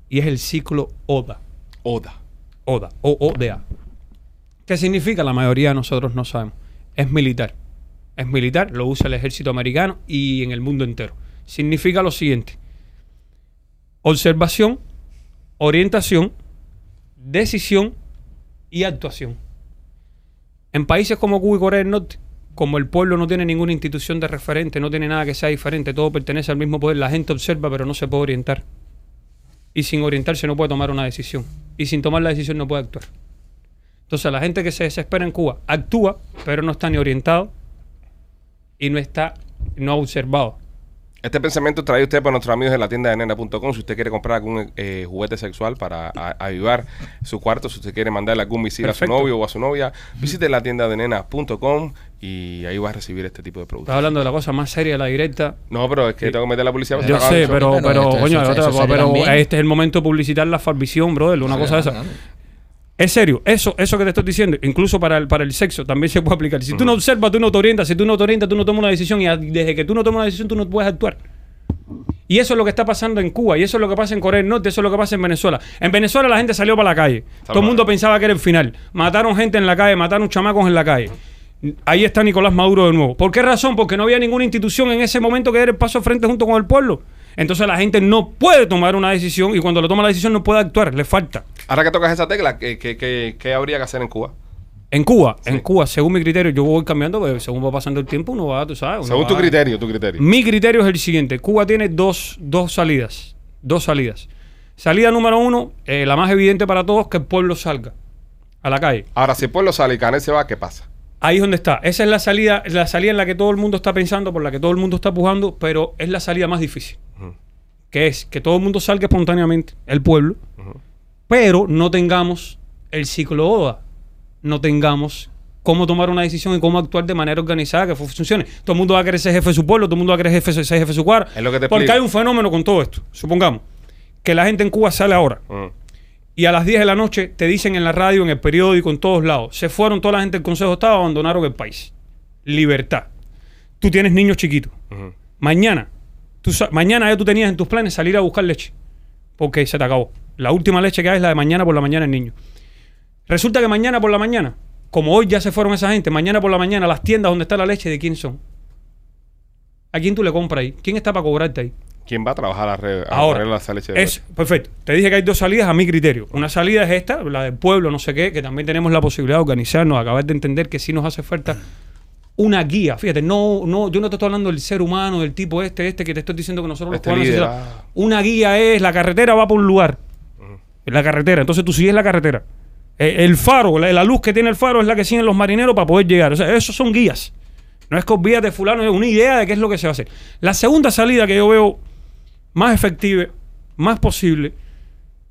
Y es el ciclo ODA. Oda. ODA. O-O-D-A. ¿Qué significa? La mayoría de nosotros no sabemos. Es militar. Es militar, lo usa el ejército americano y en el mundo entero. Significa lo siguiente. Observación, orientación, decisión y actuación. En países como Cuba y Corea del Norte, como el pueblo no tiene ninguna institución de referente, no tiene nada que sea diferente, todo pertenece al mismo poder, la gente observa pero no se puede orientar. Y sin orientarse no puede tomar una decisión. Y sin tomar la decisión no puede actuar. Entonces la gente que se desespera en Cuba actúa, pero no está ni orientado y no está, no ha observado. Este pensamiento trae usted por nuestros amigos de la tienda de nena.com. Si usted quiere comprar algún eh, juguete sexual para a- avivar su cuarto, si usted quiere mandarle algún misil a su novio o a su novia, visite la tienda de nena.com y ahí va a recibir este tipo de productos. Estás hablando de la cosa más seria de la directa. No, pero es que tengo que meter la publicidad. Yo sé, pero, pero, esto- coño, eso- eso pero este es el momento de publicitar la Farvisión, brother, una cosa de esa. Es serio, eso, eso que te estoy diciendo, incluso para el, para el sexo, también se puede aplicar. Si tú no observas, tú no te orientas, si tú no te orientas, tú no tomas una decisión y desde que tú no tomas una decisión, tú no puedes actuar. Y eso es lo que está pasando en Cuba, y eso es lo que pasa en Corea del Norte, eso es lo que pasa en Venezuela. En Venezuela la gente salió para la calle. Todo el mundo pensaba que era el final. Mataron gente en la calle, mataron chamacos en la calle. Ahí está Nicolás Maduro de nuevo. ¿Por qué razón? Porque no había ninguna institución en ese momento que diera el paso al frente junto con el pueblo. Entonces la gente no puede tomar una decisión y cuando lo toma la decisión no puede actuar, le falta. Ahora que tocas esa tecla, ¿qué, qué, qué- qué habría que hacer en Cuba? En Cuba, en Cuba, según mi criterio, yo voy cambiando, según va pasando el tiempo, uno va, tú sabes. Según tu criterio, tu criterio. Mi criterio es el siguiente: Cuba tiene dos, dos salidas. Dos salidas. Salida número uno, eh, la más evidente para todos, que el pueblo salga a la calle. Ahora, si el pueblo sale y Canel se va, ¿qué pasa? Ahí es donde está. Esa es la salida, la salida en la que todo el mundo está pensando, por la que todo el mundo está pujando, pero es la salida más difícil. Que es que todo el mundo salga espontáneamente, el pueblo, pero no tengamos el ciclo ODA. No tengamos cómo tomar una decisión y cómo actuar de manera organizada que funcione. Todo el mundo va a querer ser jefe de su pueblo, todo el mundo va a querer jefe, ser jefe de su cuadra. Es lo que te porque explico. hay un fenómeno con todo esto. Supongamos que la gente en Cuba sale ahora. Y a las 10 de la noche te dicen en la radio, en el periódico, en todos lados, se fueron toda la gente del Consejo de Estado, abandonaron el país. Libertad. Tú tienes niños chiquitos. Mañana Tú mañana ya tú tenías en tus planes salir a buscar leche. Porque se te acabó. La última leche que hay es la de mañana por la mañana el niño. Resulta que mañana por la mañana, como hoy ya se fueron esa gente, mañana por la mañana las tiendas donde está la leche, ¿de quién son? ¿A quién tú le compras ahí? ¿Quién está para cobrarte ahí? ¿Quién va a trabajar a, re- a Ahora, leche de es perfecto. Te dije que hay dos salidas a mi criterio. Una salida es esta, la del pueblo, no sé qué, que también tenemos la posibilidad de organizarnos, acabar de entender que sí nos hace falta una guía. Fíjate, no, no, yo no te estoy hablando del ser humano, del tipo este, este, que te estoy diciendo que nosotros Este los cubanos ah. Una guía es, la carretera va por un lugar. La carretera. Entonces tú sigues la carretera. Eh, El faro, la, la luz que tiene el faro es la que siguen los marineros para poder llegar. O sea, esos son guías. No es que olvídate fulano, es una idea de qué es lo que se va a hacer. La segunda salida que yo veo más efectiva, más posible,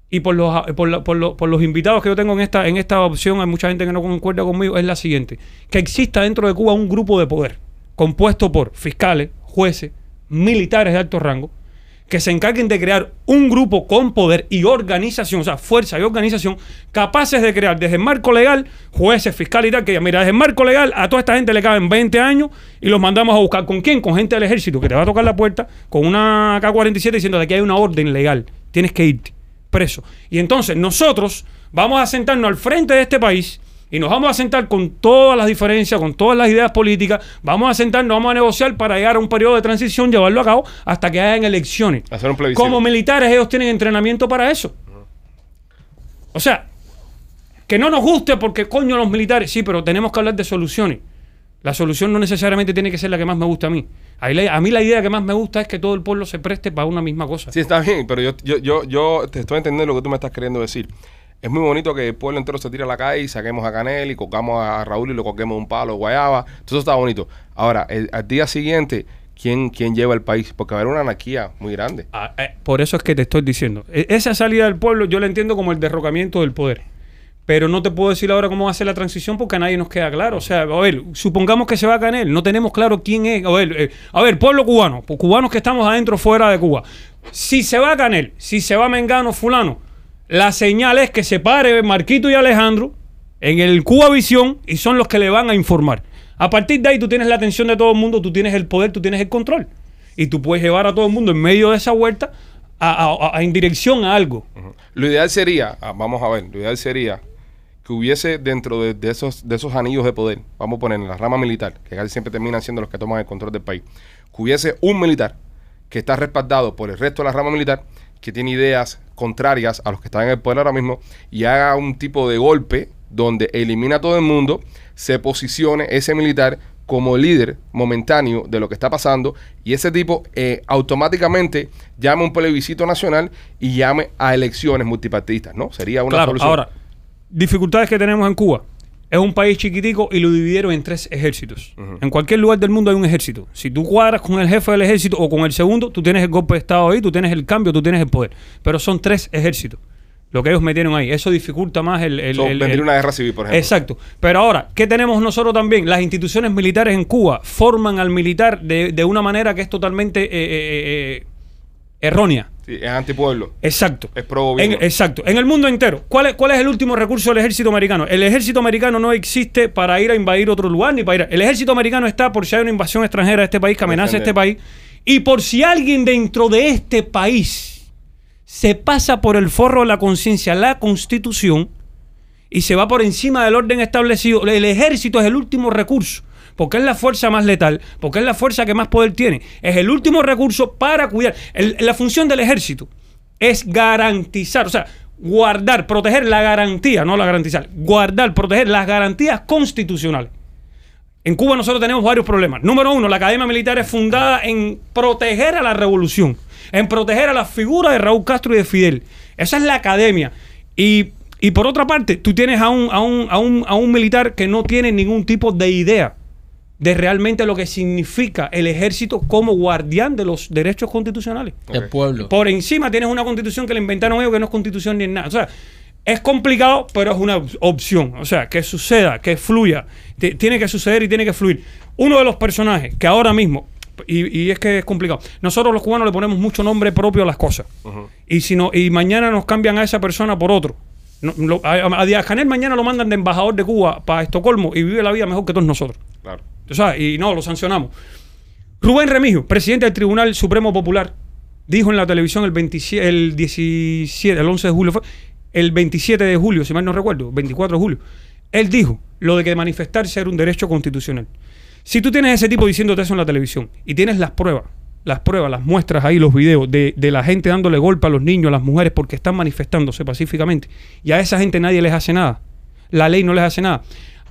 y por los, por, la- por por los invitados que yo tengo en esta, en esta opción, hay mucha gente que no concuerda conmigo, es la siguiente. Que exista dentro de Cuba un grupo de poder compuesto por fiscales, jueces, militares de alto rango, que se encarguen de crear un grupo con poder y organización, o sea, fuerza y organización, capaces de crear desde el marco legal, jueces, fiscales y tal, que ya, mira, desde el marco legal a toda esta gente le caben 20 años y los mandamos a buscar. ¿Con quién? Con gente del ejército que te va a tocar la puerta con una K-47 diciendo de aquí hay una orden legal, tienes que irte preso. Y entonces nosotros vamos a sentarnos al frente de este país y nos vamos a sentar con todas las diferencias, con todas las ideas políticas, vamos a sentarnos, vamos a negociar para llegar a un periodo de transición, llevarlo a cabo hasta que hayan elecciones. Hacer un plebiscito. Como militares ellos tienen entrenamiento para eso. O sea, que no nos guste porque coño los militares, sí, pero tenemos que hablar de soluciones. La solución no necesariamente tiene que ser la que más me gusta a mí. A mí la idea que más me gusta es que todo el pueblo se preste para una misma cosa. Sí, está bien, pero yo, yo, yo, yo te estoy entendiendo lo que tú me estás queriendo decir. Es muy bonito que el pueblo entero se tire a la calle y saquemos a Canel y colgamos a Raúl y le colguemos un palo guayaba. Todo eso está bonito. Ahora, al día siguiente, ¿quién, ¿quién lleva el país? Porque va a haber una anarquía muy grande. Ah, eh, por eso es que te estoy diciendo. E- Esa salida del pueblo yo la entiendo como el derrocamiento del poder. Pero no te puedo decir ahora cómo va a ser la transición porque a nadie nos queda claro. O sea, a ver, supongamos que se va a Canel. No tenemos claro quién es. A ver, eh, a ver pueblo cubano. pues, cubanos que estamos adentro, fuera de Cuba. Si se va a Canel, si se va Mengano, fulano, la señal es que se pare Marquito y Alejandro en el Cuba Visión y son los que le van a informar. A partir de ahí tú tienes la atención de todo el mundo, tú tienes el poder, tú tienes el control. Y tú puedes llevar a todo el mundo en medio de esa vuelta a, a- a- en dirección a algo. Ujú. Lo ideal sería, ah, vamos a ver, lo ideal sería que hubiese dentro de, de esos, de esos anillos de poder, vamos a poner en la rama militar, que casi siempre terminan siendo los que toman el control del país, que hubiese un militar que está respaldado por el resto de la rama militar, que tiene ideas contrarias a los que están en el poder ahora mismo, y haga un tipo de golpe donde elimina a todo el mundo, se posicione ese militar como líder momentáneo de lo que está pasando y ese tipo eh, automáticamente llame a un plebiscito nacional y llame a elecciones multipartidistas, ¿no? Sería una claro, solución. ahora, dificultades que tenemos en Cuba. Es un país chiquitico y lo dividieron en tres ejércitos. En cualquier lugar del mundo hay un ejército. Si tú cuadras con el jefe del ejército o con el segundo, tú tienes el golpe de Estado ahí, tú tienes el cambio, tú tienes el poder. Pero son tres ejércitos. Lo que ellos metieron ahí. Eso dificulta más el... el- So, el- vendría el- una guerra civil, por ejemplo. Exacto. Pero ahora, ¿qué tenemos nosotros también? Las instituciones militares en Cuba forman al militar de, de una manera que es totalmente eh, eh, eh, errónea. Sí, es antipueblo. Exacto. Es pro. En- exacto. En el mundo entero. ¿Cuál es, ¿Cuál es el último recurso del ejército americano? El ejército americano no existe para ir a invadir otro lugar ni para ir. a- El ejército americano está por si hay una invasión extranjera a este país que amenaza a este país y por si alguien dentro de este país se pasa por el forro de la conciencia la constitución y se va por encima del orden establecido. El ejército es el último recurso, porque es la fuerza más letal, porque es la fuerza que más poder tiene. Es el último recurso para cuidar. La función del ejército es garantizar, o sea, guardar, proteger la garantía, no la garantizar, guardar, proteger las garantías constitucionales. En Cuba nosotros tenemos varios problemas. Número uno, la Academia Militar es fundada en proteger a la revolución, en proteger a la figura de Raúl Castro y de Fidel. Esa es la academia. Y, y por otra parte, tú tienes a un, a, un, a, un, a un militar que no tiene ningún tipo de idea de realmente lo que significa el ejército como guardián de los derechos constitucionales. El pueblo. Por encima tienes una constitución que le inventaron ellos que no es constitución ni nada. O sea, es complicado, pero es una op- opción. O sea, que suceda, que fluya. T- tiene que suceder y tiene que fluir. Uno de los personajes que ahora mismo, y, y es que es complicado, nosotros los cubanos le ponemos mucho nombre propio a las cosas. Y si no, y mañana nos cambian a esa persona por otro. No, lo- a, a Díaz Canel mañana lo mandan de embajador de Cuba para Estocolmo y vive la vida mejor que todos nosotros. Claro. ¿Tú sabes? Y no, lo sancionamos. Rubén Remigio, presidente del Tribunal Supremo Popular, dijo en la televisión el 27, el 17, el 11 de julio, fue, el 27 de julio, si mal no recuerdo, 24 de julio, él dijo lo de que manifestarse era un derecho constitucional. Si tú tienes ese tipo diciéndote eso en la televisión y tienes las pruebas, las pruebas, las muestras ahí, los videos de, de la gente dándole golpe a los niños, a las mujeres porque están manifestándose pacíficamente y a esa gente nadie les hace nada, la ley no les hace nada.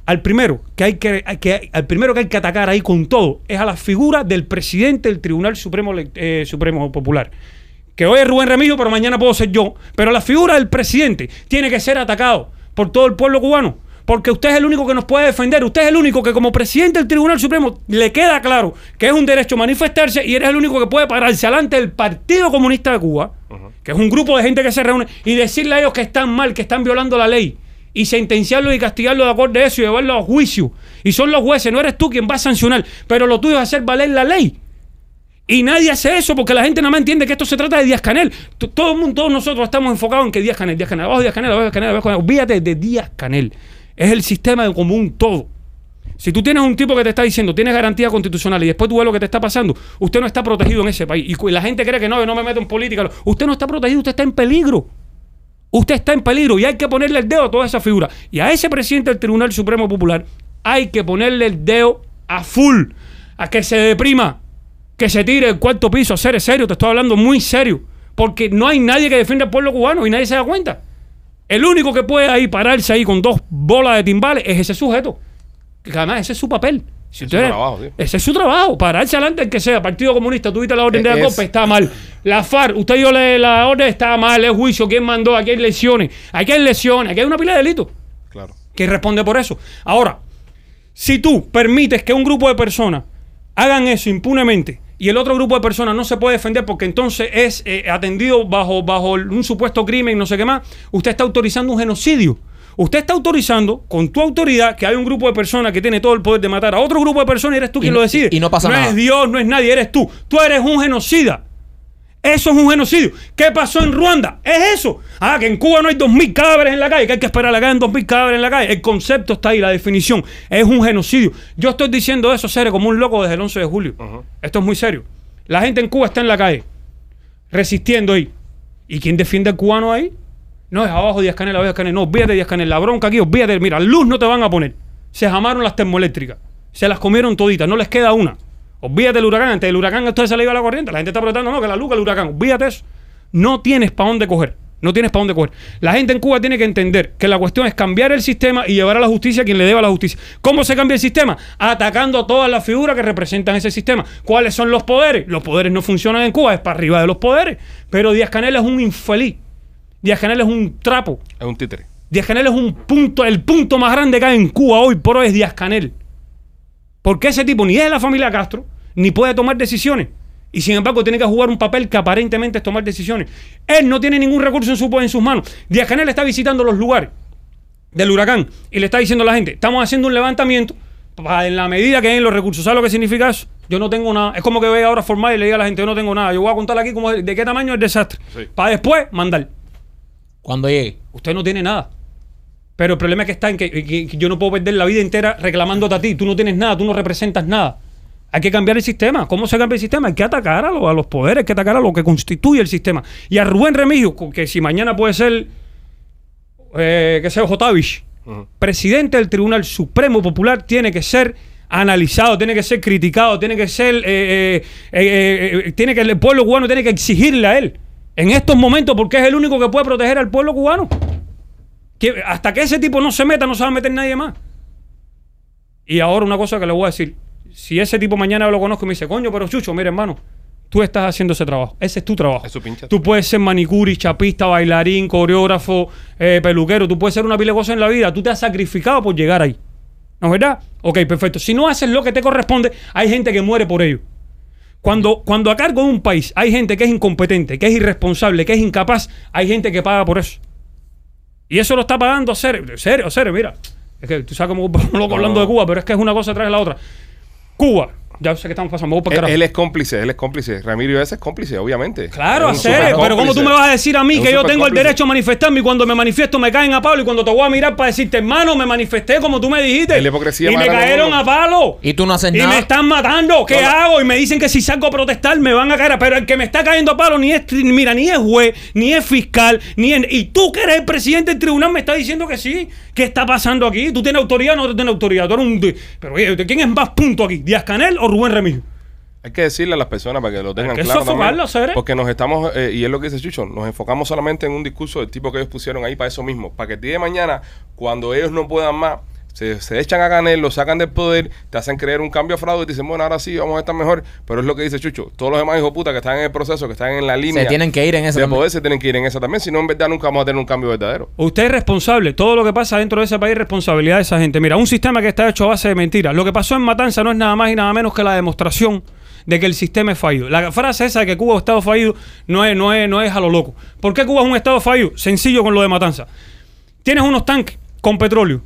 Al primero que hay que, al primero que hay que atacar ahí con todo es a la figura del presidente del Tribunal Supremo, eh, Supremo Popular. Que hoy es Rubén Remigio, pero mañana puedo ser yo. Pero la figura del presidente tiene que ser atacado por todo el pueblo cubano. Porque usted es el único que nos puede defender. Usted es el único que como presidente del Tribunal Supremo le queda claro que es un derecho manifestarse y eres el único que puede pararse delante del Partido Comunista de Cuba, que es un grupo de gente que se reúne, y decirle a ellos que están mal, que están violando la ley. Y sentenciarlo y castigarlo de acuerdo a eso y llevarlo a juicio. Y son los jueces, no eres tú quien va a sancionar. Pero lo tuyo es hacer valer la ley. Y nadie hace eso porque la gente nada más entiende que esto se trata de Díaz Canel. Todo el mundo, todos nosotros estamos enfocados en que Díaz Canel, Díaz Canel, abajo Díaz Canel, abajo Díaz Canel, abajo Díaz Canel. Olvídate de Díaz Canel. Es el sistema como un todo. Si tú tienes un tipo que te está diciendo, tienes garantía constitucional y después tú ves lo que te está pasando, usted no está protegido en ese país. Y la gente cree que no, yo no me meto en política. Usted no está protegido, usted está en peligro. Usted está en peligro y hay que ponerle el dedo a toda esa figura. Y a ese presidente del Tribunal Supremo Popular hay que ponerle el dedo a full, a que se deprima, que se tire el cuarto piso, a ser serio, te estoy hablando muy serio, porque no hay nadie que defienda al pueblo cubano y nadie se da cuenta. El único que puede ahí pararse ahí con dos bolas de timbales es ese sujeto. Que además ese es su papel. Si Es su trabajo, sí. Ese es su trabajo, pararse adelante el que sea. Partido Comunista, tuviste la orden de la golpe, está mal. La FARC, usted dio la, la orden, está mal, es juicio, ¿quién mandó? Aquí hay lesiones, aquí hay lesiones, aquí hay una pila de delitos. Claro. que responde por eso. Ahora, si tú permites que un grupo de personas hagan eso impunemente y el otro grupo de personas no se puede defender porque entonces es eh, atendido bajo, bajo un supuesto crimen, no sé qué más, usted está autorizando un genocidio. Usted está autorizando con tu autoridad que hay un grupo de personas que tiene todo el poder de matar a otro grupo de personas y eres tú Y quien no- lo decide. y- no pasa nada. es Dios, no es nadie, eres tú. Tú eres un genocida. Eso es un genocidio. ¿Qué pasó en Ruanda? Es eso. Ah, que en Cuba no hay 2.000 cadáveres en la calle, que hay que esperar a que hayan 2.000 cadáveres en la calle. El concepto está ahí, la definición. Es un genocidio. Yo estoy diciendo eso, serio, como un loco desde el 11 de julio. Esto es muy serio. La gente en Cuba está en la calle, resistiendo ahí. ¿Y quién defiende al cubano ahí? No, es abajo Díaz Canel, abajo Díaz Canel. No, olvídate de Díaz Canel. La bronca aquí, olvídate. Mira, luz no te van a poner. Se jamaron las termoeléctricas. Se las comieron toditas. No les queda una. Olvídate del huracán. Antes del huracán esto se le iba la corriente. La gente está protestando. No, que la luz, el huracán. Olvídate eso. No tienes para dónde coger. No tienes para dónde coger. La gente en Cuba tiene que entender que la cuestión es cambiar el sistema y llevar a la justicia a quien le deba la justicia. ¿Cómo se cambia el sistema? Atacando a todas las figuras que representan ese sistema. ¿Cuáles son los poderes? Los poderes no funcionan en Cuba, es para arriba de los poderes. Pero Díaz Canel es un infeliz. Díaz Canel es un trapo. Es un títere. Díaz Canel es un punto, el punto más grande que hay en Cuba hoy por hoy es Díaz Canel. Porque ese tipo ni es de la familia Castro, ni puede tomar decisiones. Y sin embargo tiene que jugar un papel que aparentemente es tomar decisiones. Él no tiene ningún recurso en, su, en sus manos. Díaz Canel está visitando los lugares del huracán y le está diciendo a la gente, estamos haciendo un levantamiento para en la medida que hay los recursos. ¿Sabes lo que significa eso? Yo no tengo nada. Es como que vaya ahora formal y le diga a la gente, yo no tengo nada. Yo voy a contar aquí cómo, de qué tamaño es el desastre. Sí. Para después mandar. Cuando llegue. Usted no tiene nada. Pero el problema es que está en que, que- que yo no puedo perder la vida entera reclamándote a ti. Tú no tienes nada, tú no representas nada. Hay que cambiar el sistema. ¿Cómo se cambia el sistema? Hay que atacar a, lo- a los poderes, hay que atacar a lo que constituye el sistema. Y a Rubén Remigio, que si mañana puede ser, eh, que sea Jotavich, presidente del Tribunal Supremo Popular, tiene que ser analizado, tiene que ser criticado, tiene que ser, eh, eh, tiene que el pueblo cubano tiene que exigirle a él en estos momentos porque es el único que puede proteger al pueblo cubano. Que hasta que ese tipo no se meta, no se va a meter nadie más. Y ahora una cosa que le voy a decir. Si ese tipo mañana lo conozco y me dice, coño, pero Chucho, mira hermano, tú estás haciendo ese trabajo. Ese es tu trabajo. Es su pinche. Tú puedes ser manicuri, chapista, bailarín, coreógrafo, eh, peluquero. Tú puedes ser una pila de cosas en la vida. Tú te has sacrificado por llegar ahí. ¿No es verdad? Ok, perfecto. Si no haces lo que te corresponde, hay gente que muere por ello. Cuando, cuando a cargo de un país hay gente que es incompetente, que es irresponsable, que es incapaz, hay gente que paga por eso. Y eso lo está pagando serio, serio, serio, mira. Es que tú sabes cómo loco hablando de Cuba, pero es que es una cosa tras la otra. Cuba, Ya sé que estamos pasando. Por Él, él es cómplice, él es cómplice. Ramiro ese es cómplice, obviamente. Claro, hacer, pero ¿cómo tú me vas a decir a mí que yo tengo el derecho a manifestarme y cuando me manifiesto me caen a palo y cuando te voy a mirar para decirte, hermano, me manifesté como tú me dijiste? La hipocresía y me cayeron a palo. Y tú no haces Y nada. me están matando. ¿Qué No, hago? Y me dicen que si salgo a protestar me van a caer. a- Pero el que me está cayendo a palo ni es, mira, ni es juez, ni es fiscal, ni es- Y tú que eres el presidente del tribunal me está diciendo que sí. ¿Qué está pasando aquí? ¿Tú tienes autoridad o no tienes autoridad? Tú eres un... Pero oye, ¿de quién es más punto aquí? ¿Díaz Canel o Rubén Remigio? Hay que decirle a las personas para que lo tengan que claro. sofocarlo, también, porque nos estamos, eh, y es lo que dice Chucho, nos enfocamos solamente en un discurso del tipo que ellos pusieron ahí para eso mismo. Para que el día de mañana, cuando ellos no puedan más, se, se echan a Canel, lo sacan del poder, te hacen creer un cambio a fraude y te dicen, bueno, ahora sí, vamos a estar mejor. Pero es lo que dice Chucho. Todos los demás hijos puta que están en el proceso, que están en la línea. tienen que ir en esa De también. poder, se tienen que ir en esa también. Si no, en verdad nunca vamos a tener un cambio verdadero. Usted es responsable. Todo lo que pasa dentro de ese país es responsabilidad de esa gente. Mira, un sistema que está hecho a base de mentiras. Lo que pasó en Matanza no es nada más y nada menos que la demostración de que el sistema es fallido. La frase esa de que Cuba es un estado fallido no es, no es, no es a lo loco. ¿Por qué Cuba es un estado fallido? Sencillo con lo de Matanza. Tienes unos tanques con petróleo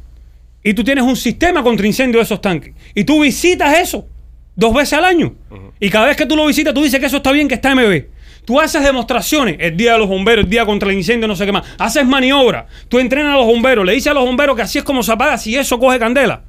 y tú tienes un sistema contra incendio de esos tanques. Y tú visitas eso dos veces al año. Y cada vez que tú lo visitas, tú dices que eso está bien, que está MB. Tú haces demostraciones, el día de los bomberos, el día contra el incendio, no sé qué más. Haces maniobra. Tú entrenas a los bomberos, le dices a los bomberos que así es como se apaga si eso coge candela.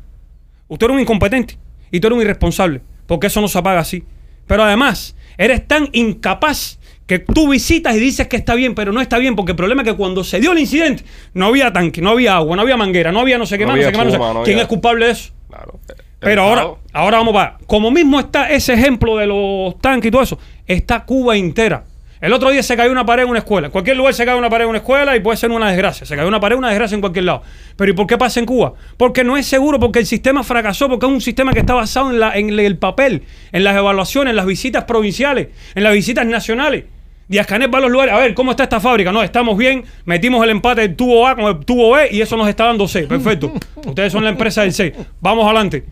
Usted era un incompetente y tú eres un irresponsable, porque eso no se apaga así. Pero además, eres tan incapaz que tú visitas y dices que está bien, pero no está bien, porque el problema es que cuando se dio el incidente, no había tanque, no había agua, no había manguera, no había no sé qué más, no sé qué más, no sé- espuma, no ¿Quién había- es culpable de eso? Claro. El Pero ahora, ahora vamos para. Como mismo está ese ejemplo de los tanques y todo eso, está Cuba entera. El otro día se cayó una pared en una escuela. En cualquier lugar se cae una pared en una escuela y puede ser una desgracia. Se cayó una pared, una desgracia en cualquier lado. Pero ¿y por qué pasa en Cuba? Porque no es seguro, porque el sistema fracasó, porque es un sistema que está basado en, la, en el papel, en las evaluaciones, en las visitas provinciales, en las visitas nacionales. Díaz Canel va a los lugares, a ver, ¿cómo está esta fábrica? No, estamos bien, metimos el empate del tubo A con el tubo B y eso nos está dando C. Perfecto. Ustedes son la empresa del C. Vamos adelante.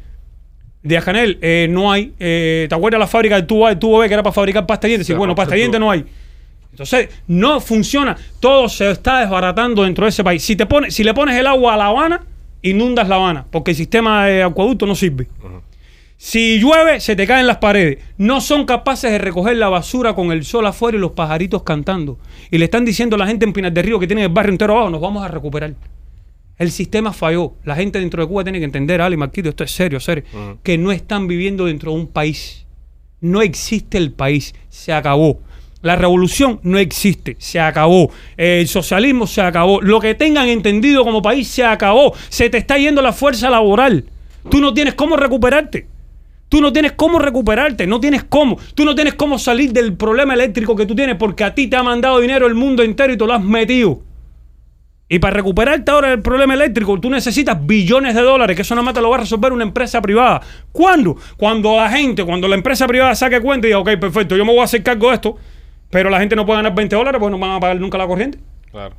Díaz Canel, eh, no hay. eh, ¿Te acuerdas la fábrica del tubo A, del tubo B que era para fabricar pasta dientes? Sí, bueno, pasta dientes no hay. Entonces, no funciona. Todo se está desbaratando dentro de ese país. Si, te pones, si le pones el agua a La Habana, inundas La Habana, porque el sistema de acueducto no sirve. Si llueve, se te caen las paredes. No son capaces de recoger la basura con el sol afuera y los pajaritos cantando. Y le están diciendo a la gente en Pinar del Río que tiene el barrio entero abajo, nos vamos a recuperar. El sistema falló. La gente dentro de Cuba tiene que entender, Ali Marquito, esto es serio, serio, que no están viviendo dentro de un país. No existe el país. Se acabó. La revolución no existe. Se acabó. El socialismo se acabó. Lo que tengan entendido como país se acabó. Se te está yendo la fuerza laboral. Tú no tienes cómo recuperarte. Tú no tienes cómo recuperarte, no tienes cómo. Tú no tienes cómo salir del problema eléctrico que tú tienes porque a ti te ha mandado dinero el mundo entero y tú lo has metido. Y para recuperarte ahora del problema eléctrico, tú necesitas billones de dólares, que eso nada más te lo va a resolver una empresa privada. ¿Cuándo? Cuando la gente, cuando la empresa privada saque cuenta y diga, ok, perfecto, yo me voy a hacer cargo de esto, pero la gente no puede ganar 20 dólares porque no van a pagar nunca la corriente. Claro.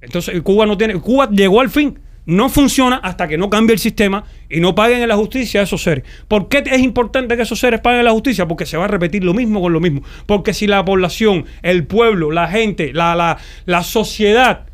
Entonces Cuba no tiene, Cuba llegó al fin. No funciona hasta que no cambie el sistema y no paguen en la justicia a esos seres. ¿Por qué es importante que esos seres paguen en la justicia? Porque se va a repetir lo mismo con lo mismo. Porque si la población, el pueblo, la gente, la, la, la sociedad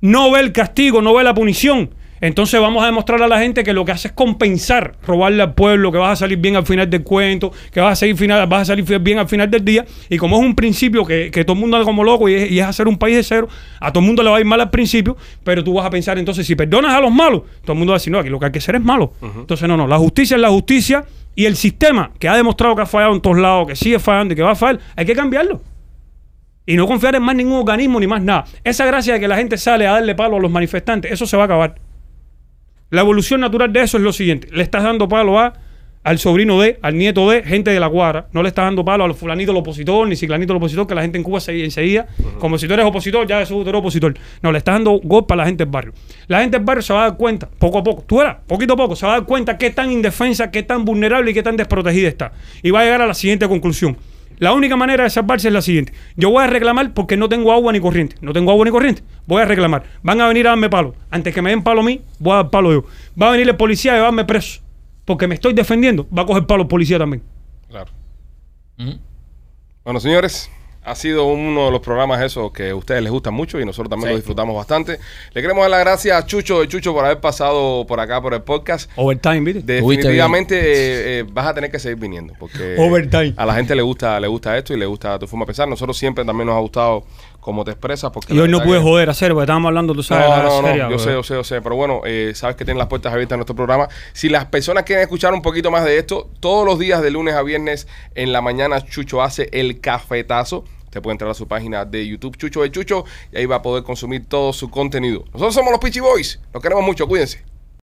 no ve el castigo, no ve la punición, entonces vamos a demostrar a la gente que lo que hace es compensar, robarle al pueblo, que vas a salir bien al final del cuento, que vas a salir, final, vas a salir bien al final del día. Y como es un principio que, que todo el mundo anda como loco y es, y es hacer un país de cero, a todo el mundo le va a ir mal al principio, pero tú vas a pensar entonces, si perdonas a los malos, todo el mundo va a decir, no, aquí lo que hay que hacer es malo. Entonces, no, no, la justicia es la justicia y el sistema que ha demostrado que ha fallado en todos lados, que sigue fallando y que va a fallar, hay que cambiarlo. Y no confiar en más ningún organismo ni más nada. Esa gracia de que la gente sale a darle palo a los manifestantes, eso se va a acabar. La evolución natural de eso es lo siguiente. Le estás dando palo a al sobrino de, al nieto de, gente de la cuadra. No le estás dando palo al fulanito el opositor, ni ciclanito el opositor, que la gente en Cuba se enseguida, como si tú eres opositor, ya eso tú eres opositor. No, le estás dando golpe a la gente del barrio. La gente del barrio se va a dar cuenta, poco a poco, tú verás, poquito a poco, se va a dar cuenta qué tan indefensa, qué tan vulnerable y qué tan desprotegida está. Y va a llegar a la siguiente conclusión. La única manera de salvarse es la siguiente. Yo voy a reclamar porque no tengo agua ni corriente. No tengo agua ni corriente. Voy a reclamar. Van a venir a darme palo. Antes que me den palo a mí, voy a dar palo yo. Va a venir el policía a llevarme preso. Porque me estoy defendiendo. Va a coger palo el policía también. Claro. Bueno, señores, Ha sido uno de los programas esos que a ustedes les gustan mucho y nosotros también Sí. lo disfrutamos bastante. Le queremos dar las gracias a Chucho de Chucho por haber pasado por acá por el podcast. Overtime, ¿viste? Definitivamente eh, eh, vas a tener que seguir viniendo porque Overtime. a la gente le gusta le gusta esto y le gusta tu forma de pensar. Nosotros siempre también nos ha gustado cómo te expresas porque Y hoy no pude que- joder a hacer, porque estábamos hablando, tú sabes, no, de la no, no, serie, yo sé, yo sé, yo sé, pero bueno, eh, sabes que tienen las puertas abiertas en nuestro programa. Si las personas quieren escuchar un poquito más de esto, todos los días de lunes a viernes en la mañana Chucho hace el cafetazo. Usted puede entrar a su página de YouTube, Chucho de Chucho, y ahí va a poder consumir todo su contenido. Nosotros somos los Peachy Boys. Los queremos mucho, cuídense.